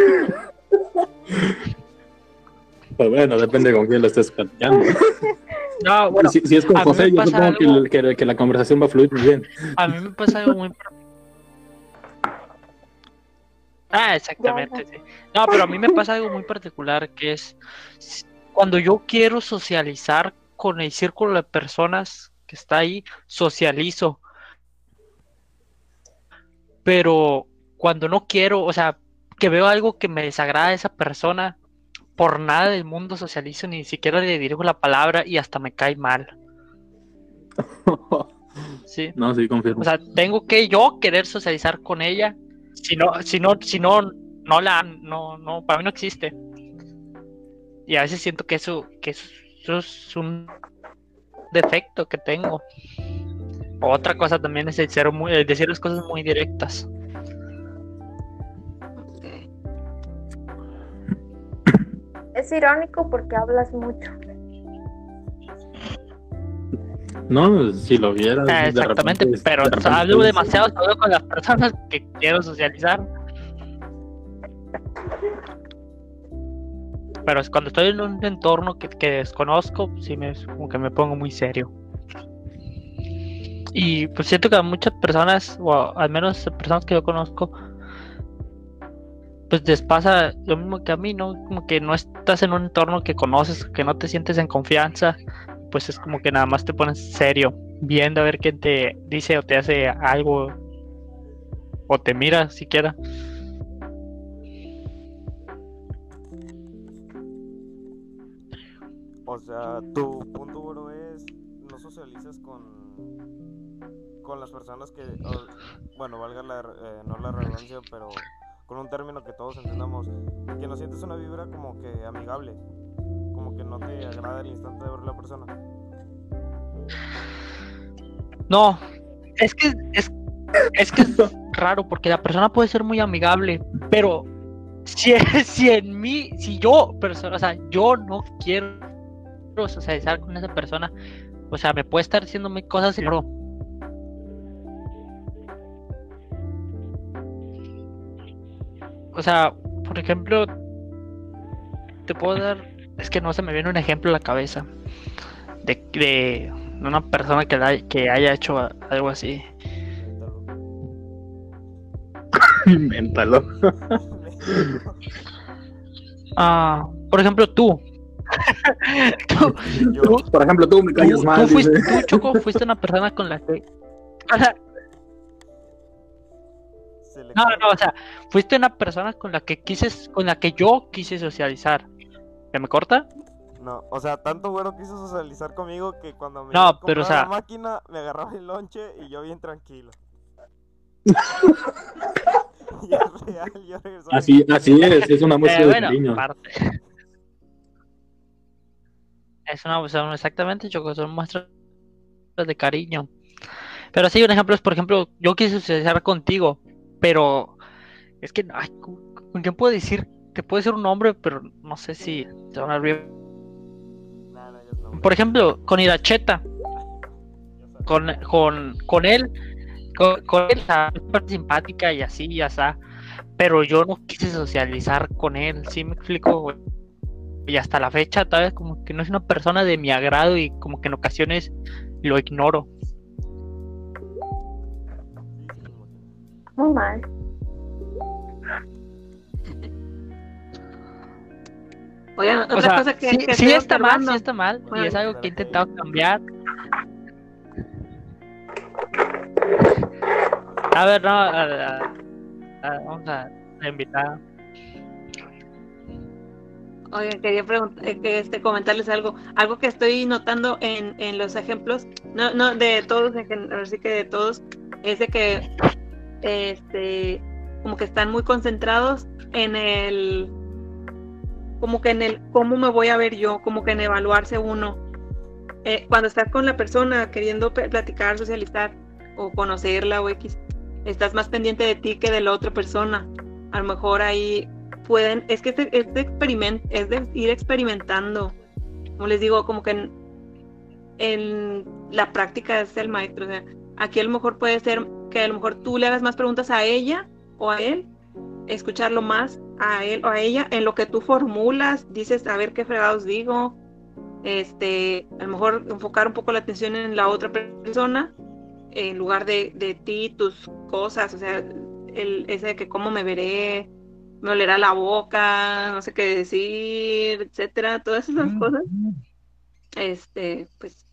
Pues bueno, depende con quién lo estés platicando. No, bueno, si, si es con José, yo supongo algo- que la conversación va a fluir muy bien. a mí me pasa algo muy... Ah, exactamente, sí. No, pero a mí me pasa algo muy particular que es cuando yo quiero socializar con el círculo de personas que está ahí, socializo. Pero cuando no quiero, o sea, que veo algo que me desagrada de esa persona, por nada del mundo socializo, ni siquiera le dirijo la palabra y hasta me cae mal. <laughs> Sí. no, sí, confirmo. O sea, tengo que yo querer socializar con ella. Si no, si no, si no, no la, no, no, para mí no existe. Y a veces siento que eso, que eso, es un defecto que tengo. Otra cosa también es el ser muy, el decir las cosas muy directas. Es irónico porque hablas mucho. No, si lo vieras. Ah, de exactamente, repente- pero de repente- hablo demasiado solo con las personas que quiero socializar. Pero es cuando estoy en un entorno que, que desconozco, sí me como que me pongo muy serio. Y pues siento que a muchas personas, o al menos personas que yo conozco, pues les pasa lo mismo que a mí, ¿no? Como que no estás en un entorno que conoces, que no te sientes en confianza, pues es como que nada más te pones serio, viendo a ver quién te dice o te hace algo, o te mira siquiera. O sea, tu punto, bro, es no socializas con con las personas que, bueno, valga la, eh, no la redundancia, pero con un término que todos entendamos, que no sientes una vibra como que amigable, que no te agrada el instante de ver la persona. No, es que es, es que es raro porque la persona puede ser muy amigable, pero si, <laughs> si en mí, si yo, persona, o sea, yo no quiero socializar con esa persona, o sea, me puede estar diciendo mil cosas y no. O sea, por ejemplo, te puedo dar, es que no se me viene un ejemplo a la cabeza de, de una persona que, la- que haya hecho algo así. <laughs> Invéntalo. <laughs> Ah, por ejemplo, tú. <laughs> tú, Yo, tú, Por ejemplo, tú me tú- callas tú mal. fuiste, tú, Choco, fuiste una persona con la que. O sea, no, no, o sea, fuiste una persona con la que quise, con la que yo quise socializar. ¿Se me corta? No, o sea, tanto güero quiso socializar conmigo que cuando me No, pero, o sea- la máquina me agarraba el lonche y yo bien tranquilo. <laughs> <laughs> y es real, yo Así, así es, es una muestra Eh, de bueno, cariño. aparte. Es una, son exactamente, Choco, son muestras de cariño. Pero sí, un ejemplo es, por ejemplo, yo quise socializar contigo, pero es que, ay, ¿con, con quién puedo decir? Te puede ser un nombre, pero no sé si te van a abrir. Por ejemplo, con Iracheta. Con, con, con él, con, con él, está súper simpática y así, ya está. Pero yo no quise socializar con él, ¿sí me explico? güey? Y hasta la fecha, tal vez como que no es una persona de mi agrado y como que en ocasiones lo ignoro. Muy mal. Oigan, otra O sea, cosa que, sí, que sí está mal, sí está mal, y Bueno, es algo que he intentado cambiar. A ver, no, a- a- a- vamos a, invitar. Oigan, quería preguntar, que este, comentarles algo, algo que estoy notando en, en los ejemplos, no, no de todos, ahora sí que de todos, es de que, este, como que están muy concentrados en el, como que en el cómo me voy a ver yo, como que en evaluarse uno. Eh, cuando estás con la persona queriendo platicar, socializar o conocerla o X, estás más pendiente de ti que de la otra persona. A lo mejor ahí pueden, es que este, este experiment, es de ir experimentando. Como les digo, como que en, la práctica es el maestro. Aquí a lo mejor puede ser que a lo mejor tú le hagas más preguntas a ella o a él, escucharlo más a él o a ella en lo que tú formulas, dices a ver qué fregados digo, este, a lo mejor enfocar un poco la atención en la otra persona en lugar de, de ti, tus cosas, o sea, el, ese de que cómo me veré, me olerá la boca, no sé qué decir, etcétera, todas esas cosas, este, pues,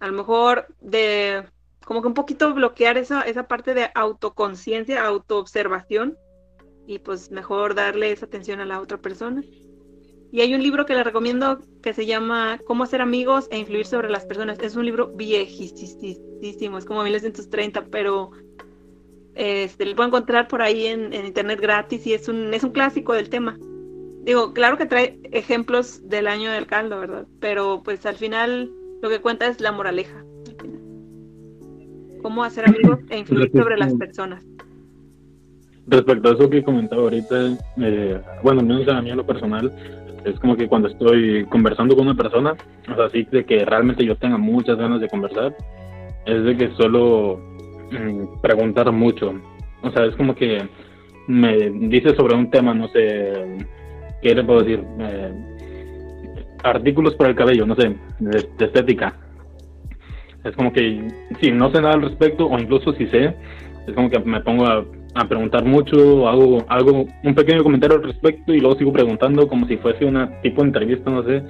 a lo mejor de, como que un poquito bloquear esa, esa parte de autoconciencia, autoobservación, y pues mejor darle esa atención a la otra persona. Y hay un libro que le recomiendo que se llama Cómo hacer amigos e influir sobre las personas. Es un libro viejísimo, es como 1930, pero este, lo puedo encontrar por ahí en, en internet gratis y es un, es un clásico del tema. Digo, claro que trae ejemplos del año del caldo, ¿verdad? Pero pues al final lo que cuenta es la moraleja. al final. Cómo hacer amigos e influir sobre las personas. Respecto a eso que comentaba ahorita, eh, bueno, menos a mí en lo personal, es como que cuando estoy conversando con una persona, o sea, así de que realmente yo tenga muchas ganas de conversar, es de que suelo mm, preguntar mucho. O sea, es como que me dice sobre un tema, no sé, ¿qué le puedo decir? Eh, artículos para el cabello, no sé, de, de estética. Es como que si no sé nada al respecto, o incluso si sé, es como que me pongo a, a preguntar mucho, hago, hago un pequeño comentario al respecto y luego sigo preguntando como si fuese una tipo de entrevista, no sé.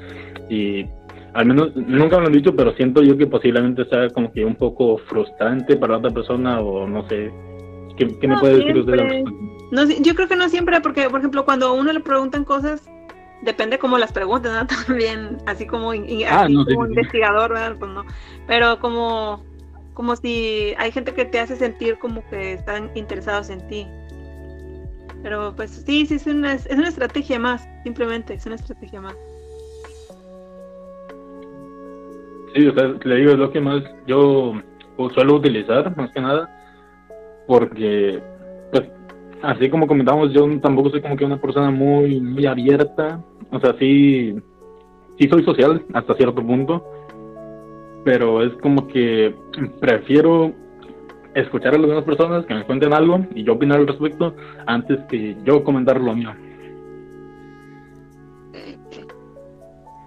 Y al menos nunca me lo han dicho, pero siento yo que posiblemente sea como que un poco frustrante para la otra persona o no sé. ¿Qué, qué me No, puede decir usted al siempre. respecto? No, yo creo que no siempre, porque, por ejemplo, cuando a uno le preguntan cosas, depende cómo las pregunten, ¿no? <laughs> También, así como, in- Ah, así no, como sí. investigador, ¿verdad? Pues no. Pero como, como si hay gente que te hace sentir como que están interesados en ti. Pero pues sí, sí, es una, es una estrategia más, simplemente, es una estrategia más. Sí, o sea, le digo, es lo que más yo pues, suelo utilizar, más que nada, porque, pues, así como comentamos, yo tampoco soy como que una persona muy, muy abierta, o sea, sí, sí soy social hasta cierto punto, pero es como que prefiero escuchar a las demás personas que me cuenten algo y yo opinar al respecto antes que yo comentar lo mío.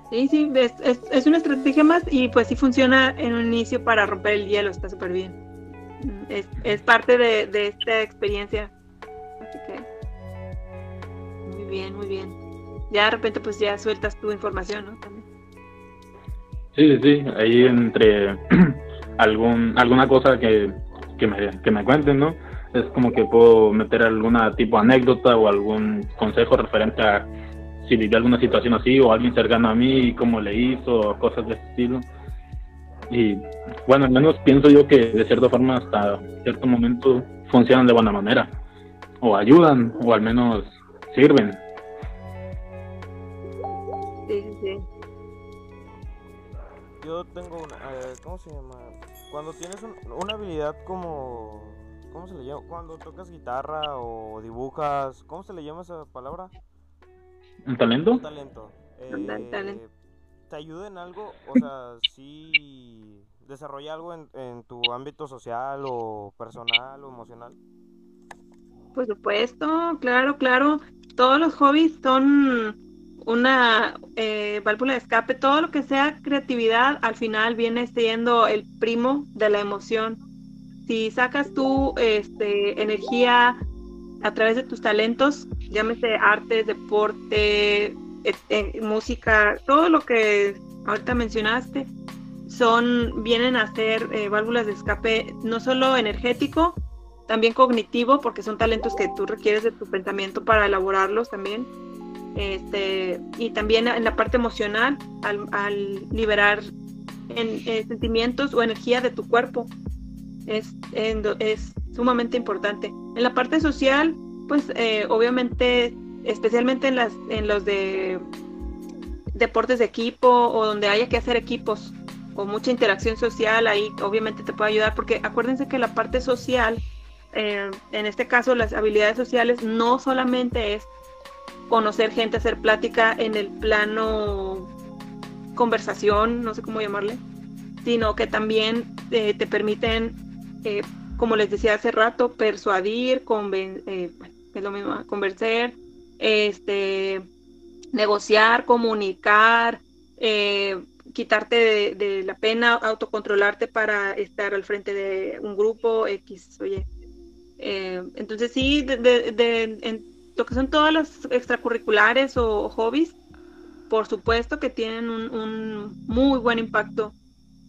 Sí, sí, es, es, una estrategia más y pues sí funciona en un inicio para romper el hielo, está súper bien. Mm, Es, es parte de, de esta experiencia. Así que muy bien, muy bien. Ya de repente pues ya sueltas tu información, ¿no? También. Sí, sí, sí, ahí entre <clears throat> algún, alguna cosa que, que, me, que me cuenten, ¿no? Es como que puedo meter alguna tipo de anécdota o algún consejo referente a si viví alguna situación así o alguien cercano a mí cómo le hizo cosas de ese estilo. Y bueno, al menos pienso yo que de cierta forma hasta cierto momento funcionan de buena manera o ayudan o al menos sirven. Yo tengo una. eh, ¿Cómo se llama? Cuando tienes un- una habilidad como. ¿Cómo se le llama? Cuando tocas guitarra o dibujas. ¿Cómo se le llama esa palabra? ¿Un talento? Un talento. Eh, talento. ¿Te ayuda en algo? O sea, sí. desarrolla algo en, en tu ámbito social o personal o emocional? Por supuesto, claro, claro. Todos los hobbies son una eh, válvula de escape. Todo lo que sea creatividad al final viene siendo el primo de la emoción. Si sacas tu este, energía a través de tus talentos, llámese arte, deporte, eh, música, todo lo que ahorita mencionaste, son, vienen a ser eh, válvulas de escape no solo energético, también cognitivo, porque son talentos que tú requieres de tu pensamiento para elaborarlos también. Este, y también en la parte emocional, al, liberar eh, sentimientos o energía de tu cuerpo, es, sumamente importante. En la parte social, pues eh, obviamente, especialmente en, las, los de deportes de equipo o donde haya que hacer equipos con mucha interacción social, ahí obviamente te puede ayudar, porque acuérdense que la parte social eh, en este caso las habilidades sociales no solamente es conocer gente, hacer plática en el plano conversación, no sé cómo llamarle, sino que también eh, te permiten, eh, como les decía hace rato, persuadir, es lo mismo, convencer, este, negociar, comunicar, quitarte de, la pena, autocontrolarte para estar al frente de un grupo X, oye. Eh, entonces sí, de, lo que son todas las extracurriculares o, hobbies, por supuesto que tienen un, muy buen impacto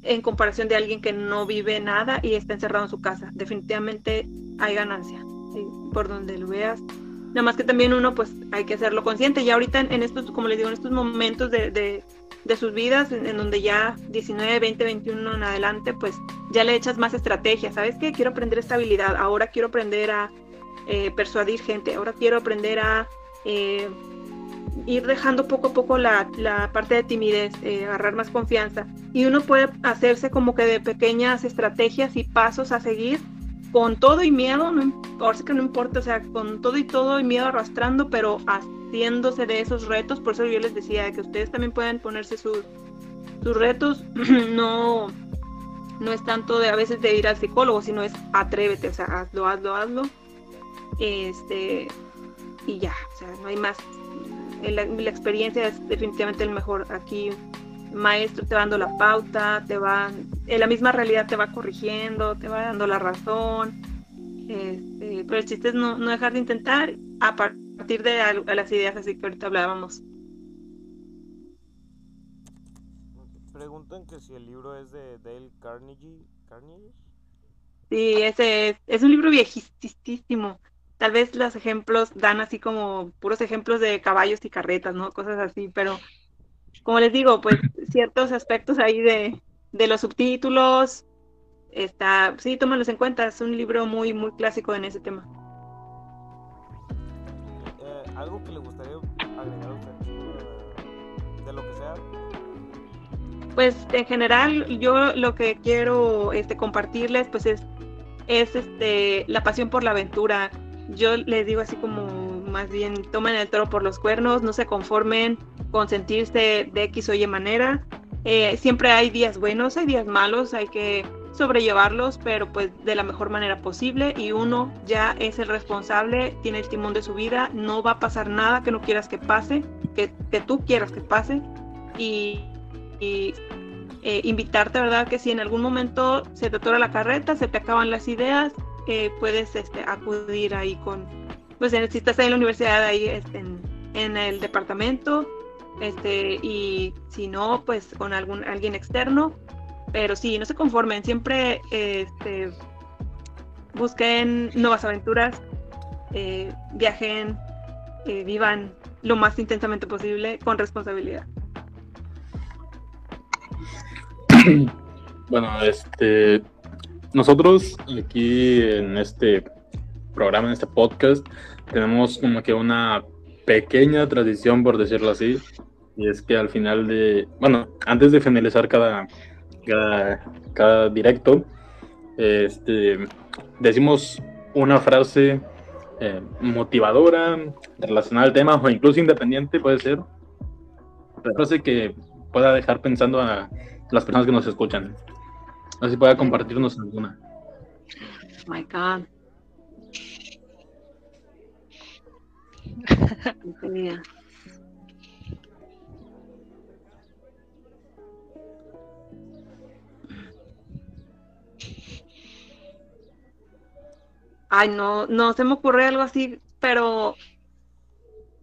en comparación de alguien que no vive nada y está encerrado en su casa. Definitivamente hay ganancia, por donde lo veas. Nada más que también uno pues hay que hacerlo consciente. Y ahorita en, estos, como les digo, en estos momentos de, de sus vidas, en, donde ya 19, 20, 21 en adelante, pues ya le echas más estrategia. ¿Sabes qué? Quiero aprender esta habilidad, ahora quiero aprender a eh, persuadir gente, ahora quiero aprender a eh, ir dejando poco a poco la, la parte de timidez, eh, agarrar más confianza. Y uno puede hacerse como que de pequeñas estrategias y pasos a seguir con todo y miedo, no, ahora sí que no importa, o sea, con todo y todo y miedo arrastrando, pero haciéndose de esos retos, por eso yo les decía que ustedes también pueden ponerse sus, sus retos, <clears throat> no, no es tanto de a veces de ir al psicólogo, sino es atrévete, o sea, hazlo, hazlo, hazlo, este, y ya, o sea, no hay más, la, la experiencia es definitivamente el mejor, aquí maestro te va dando la pauta, te va, en la misma realidad te va corrigiendo, te va dando la razón. Este, pero el chiste es no, dejar de intentar a partir de las ideas así que ahorita hablábamos. Preguntan que si el libro es de Dale Carnegie. ¿Carnegie? Sí, ese es, es un libro viejísimo. Tal vez los ejemplos dan así como puros ejemplos de caballos y carretas, ¿no? Cosas así, pero como les digo, pues ciertos aspectos ahí de, los subtítulos, está, sí, tómalos en cuenta, es un libro muy, muy clásico en ese tema. Eh, ¿Algo que le gustaría agregar a usted eh, de lo que sea? Pues en general yo lo que quiero este, compartirles pues es, es este, la pasión por la aventura. Yo les digo así como más bien tomen el toro por los cuernos, no se conformen con sentirse de X o Y manera. Eh, siempre hay días buenos, hay días malos, hay que sobrellevarlos, pero pues de la mejor manera posible y uno ya es el responsable, tiene el timón de su vida, no va a pasar nada que no quieras que pase, que, que tú quieras que pase y, y eh, invitarte, ¿verdad? Que si en algún momento se te atora la carreta, se te acaban las ideas, puedes este, acudir ahí con, pues si estás ahí en la universidad, ahí este, en, el departamento, este, y si no, pues con algún alguien externo, pero sí, no se conformen, siempre este, busquen nuevas aventuras, eh, viajen, eh, vivan lo más intensamente posible con responsabilidad. Bueno, este, nosotros aquí en este programa, en este podcast, tenemos como que una pequeña tradición, por decirlo así, y es que al final de, bueno, antes de finalizar cada, cada, directo, este, decimos una frase eh, motivadora, relacionada al tema, o incluso independiente, puede ser, una frase que pueda dejar pensando a las personas que nos escuchan. Así pueda compartirnos alguna. Oh my God. No tenía. Ay, no, no se me ocurre algo así, pero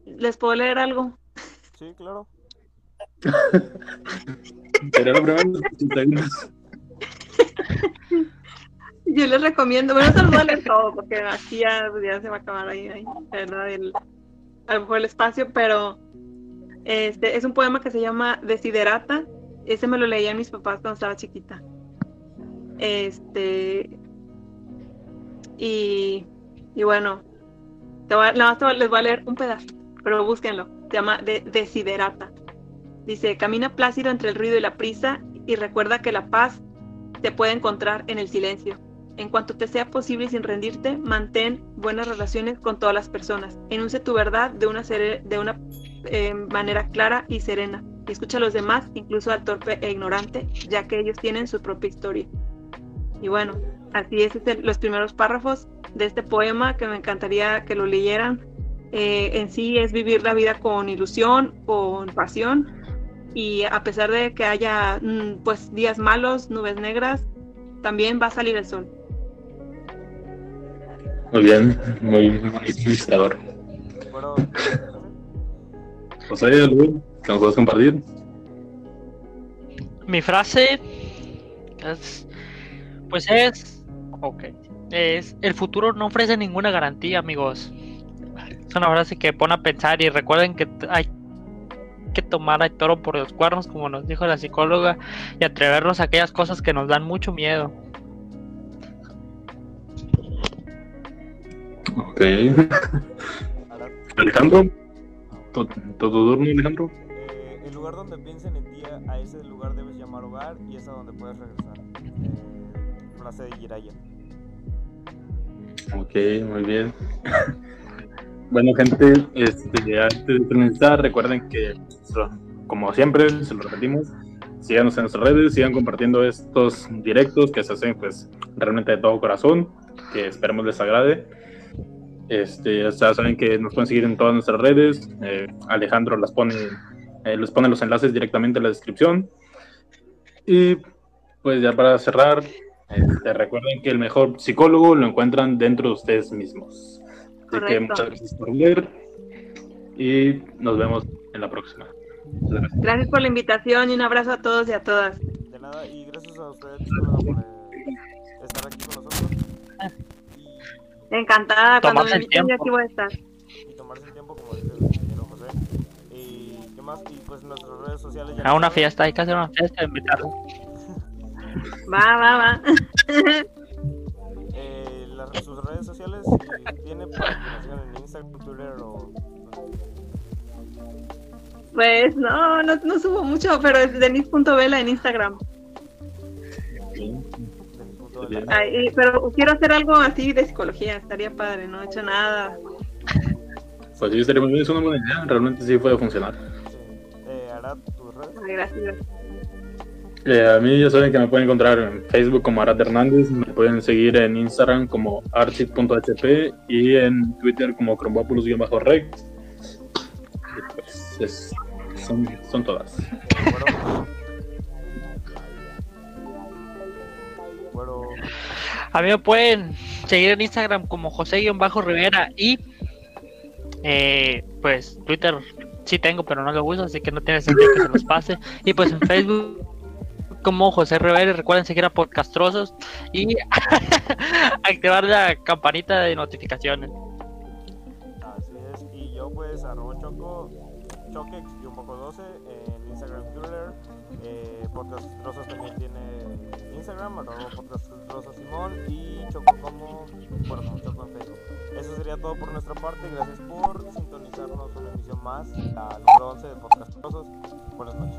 les puedo leer algo. Sí, claro. <laughs> Será <laughs> Yo les recomiendo, bueno, leer todo, porque así ya, se va a acabar ahí, ahí, ¿verdad? El- a lo mejor el espacio, pero este es un poema que se llama Desiderata. Ese me lo leían mis papás cuando estaba chiquita. Este. Y, y bueno, nada más te les voy a leer un pedazo, pero búsquenlo. Se llama De- Desiderata. Dice: Camina plácido entre el ruido y la prisa y recuerda que la paz te puede encontrar en el silencio. En cuanto te sea posible sin rendirte, mantén buenas relaciones con todas las personas. Enuncie tu verdad de una, de una eh, manera clara y serena. Escucha a los demás, incluso al torpe e ignorante, ya que ellos tienen su propia historia. Y bueno, así es este- los primeros párrafos de este poema que me encantaría que lo leyeran. Eh, en sí es vivir la vida con ilusión, con pasión y a pesar de que haya mm, pues días malos, nubes negras, también va a salir el sol. Muy bien, muy, inspirador. Bueno, José, algo que nos puedas compartir. Mi frase es, pues es, ok, es, el futuro no ofrece ninguna garantía, amigos. Es una frase que pone a pensar y recuerden que hay que tomar al toro por los cuernos, como nos dijo la psicóloga, y atrevernos a aquellas cosas que nos dan mucho miedo. Ok. <laughs> Alejandro, ¿tu, tu turno, Alejandro? eh, el lugar donde piensen en ti, a ese lugar debes llamar hogar y es a donde puedes regresar. Eh, frase de Jiraya. Ok, muy bien. <laughs> Bueno, gente, este, antes de finalizar, recuerden que, como siempre, se lo repetimos, síganos en nuestras redes, sigan compartiendo estos directos que se hacen, pues, realmente de todo corazón, que esperemos les agrade. Este, ya saben que nos pueden seguir en todas nuestras redes. eh, Alejandro las pone, eh, les pone los enlaces directamente en la descripción. Y pues ya para cerrar, este, recuerden que el mejor psicólogo lo encuentran dentro de ustedes mismos. Así que muchas gracias por leer y nos vemos en la próxima. Gracias. Gracias por la invitación y un abrazo a todos y a todas. De nada, y gracias a ustedes por eh, estar aquí con nosotros y, Encantada, cuando me inviten yo aquí voy a estar. y tomarse el tiempo, como dice el compañero José. Y qué más, y pues nuestras redes sociales ya A una fiesta, hay que hacer una fiesta, invitarlos. <laughs> Va, va, va. <laughs> Eh, las, sus redes sociales, si tiene para que nos sigan en Instagram, Twitter o... Pues no, no, no subo mucho, pero es denis.vela en Instagram. Ay, pero quiero hacer algo así de psicología, estaría padre, no he hecho nada. Pues sí, estaría muy bien, es una buena idea, realmente sí puede funcionar. Sí. Eh, Arad. Ay, gracias. Eh, a mí ya saben que me pueden encontrar en Facebook como Arad Hernández, me pueden seguir en Instagram como artit.hp y en Twitter como cromopoulos-rec. Y Pues es- son, son todas. Bueno. Bueno, A mí me pueden seguir en Instagram como José-Rivera y eh, pues Twitter sí tengo, pero no lo uso, así que no tiene sentido que se los pase. Y pues en Facebook como José Rivera, y recuerden seguir a Podcastrosos y <laughs> activar la campanita de notificaciones. así es. Y yo pues arroba Podcast Trozos también tiene Instagram, arroba Podcast Trozos Simón y choco como, bueno, choco en Facebook. Eso sería todo por nuestra parte. Gracias por sintonizarnos una emisión más, la número 11 de Podcast Trozos. Buenas noches.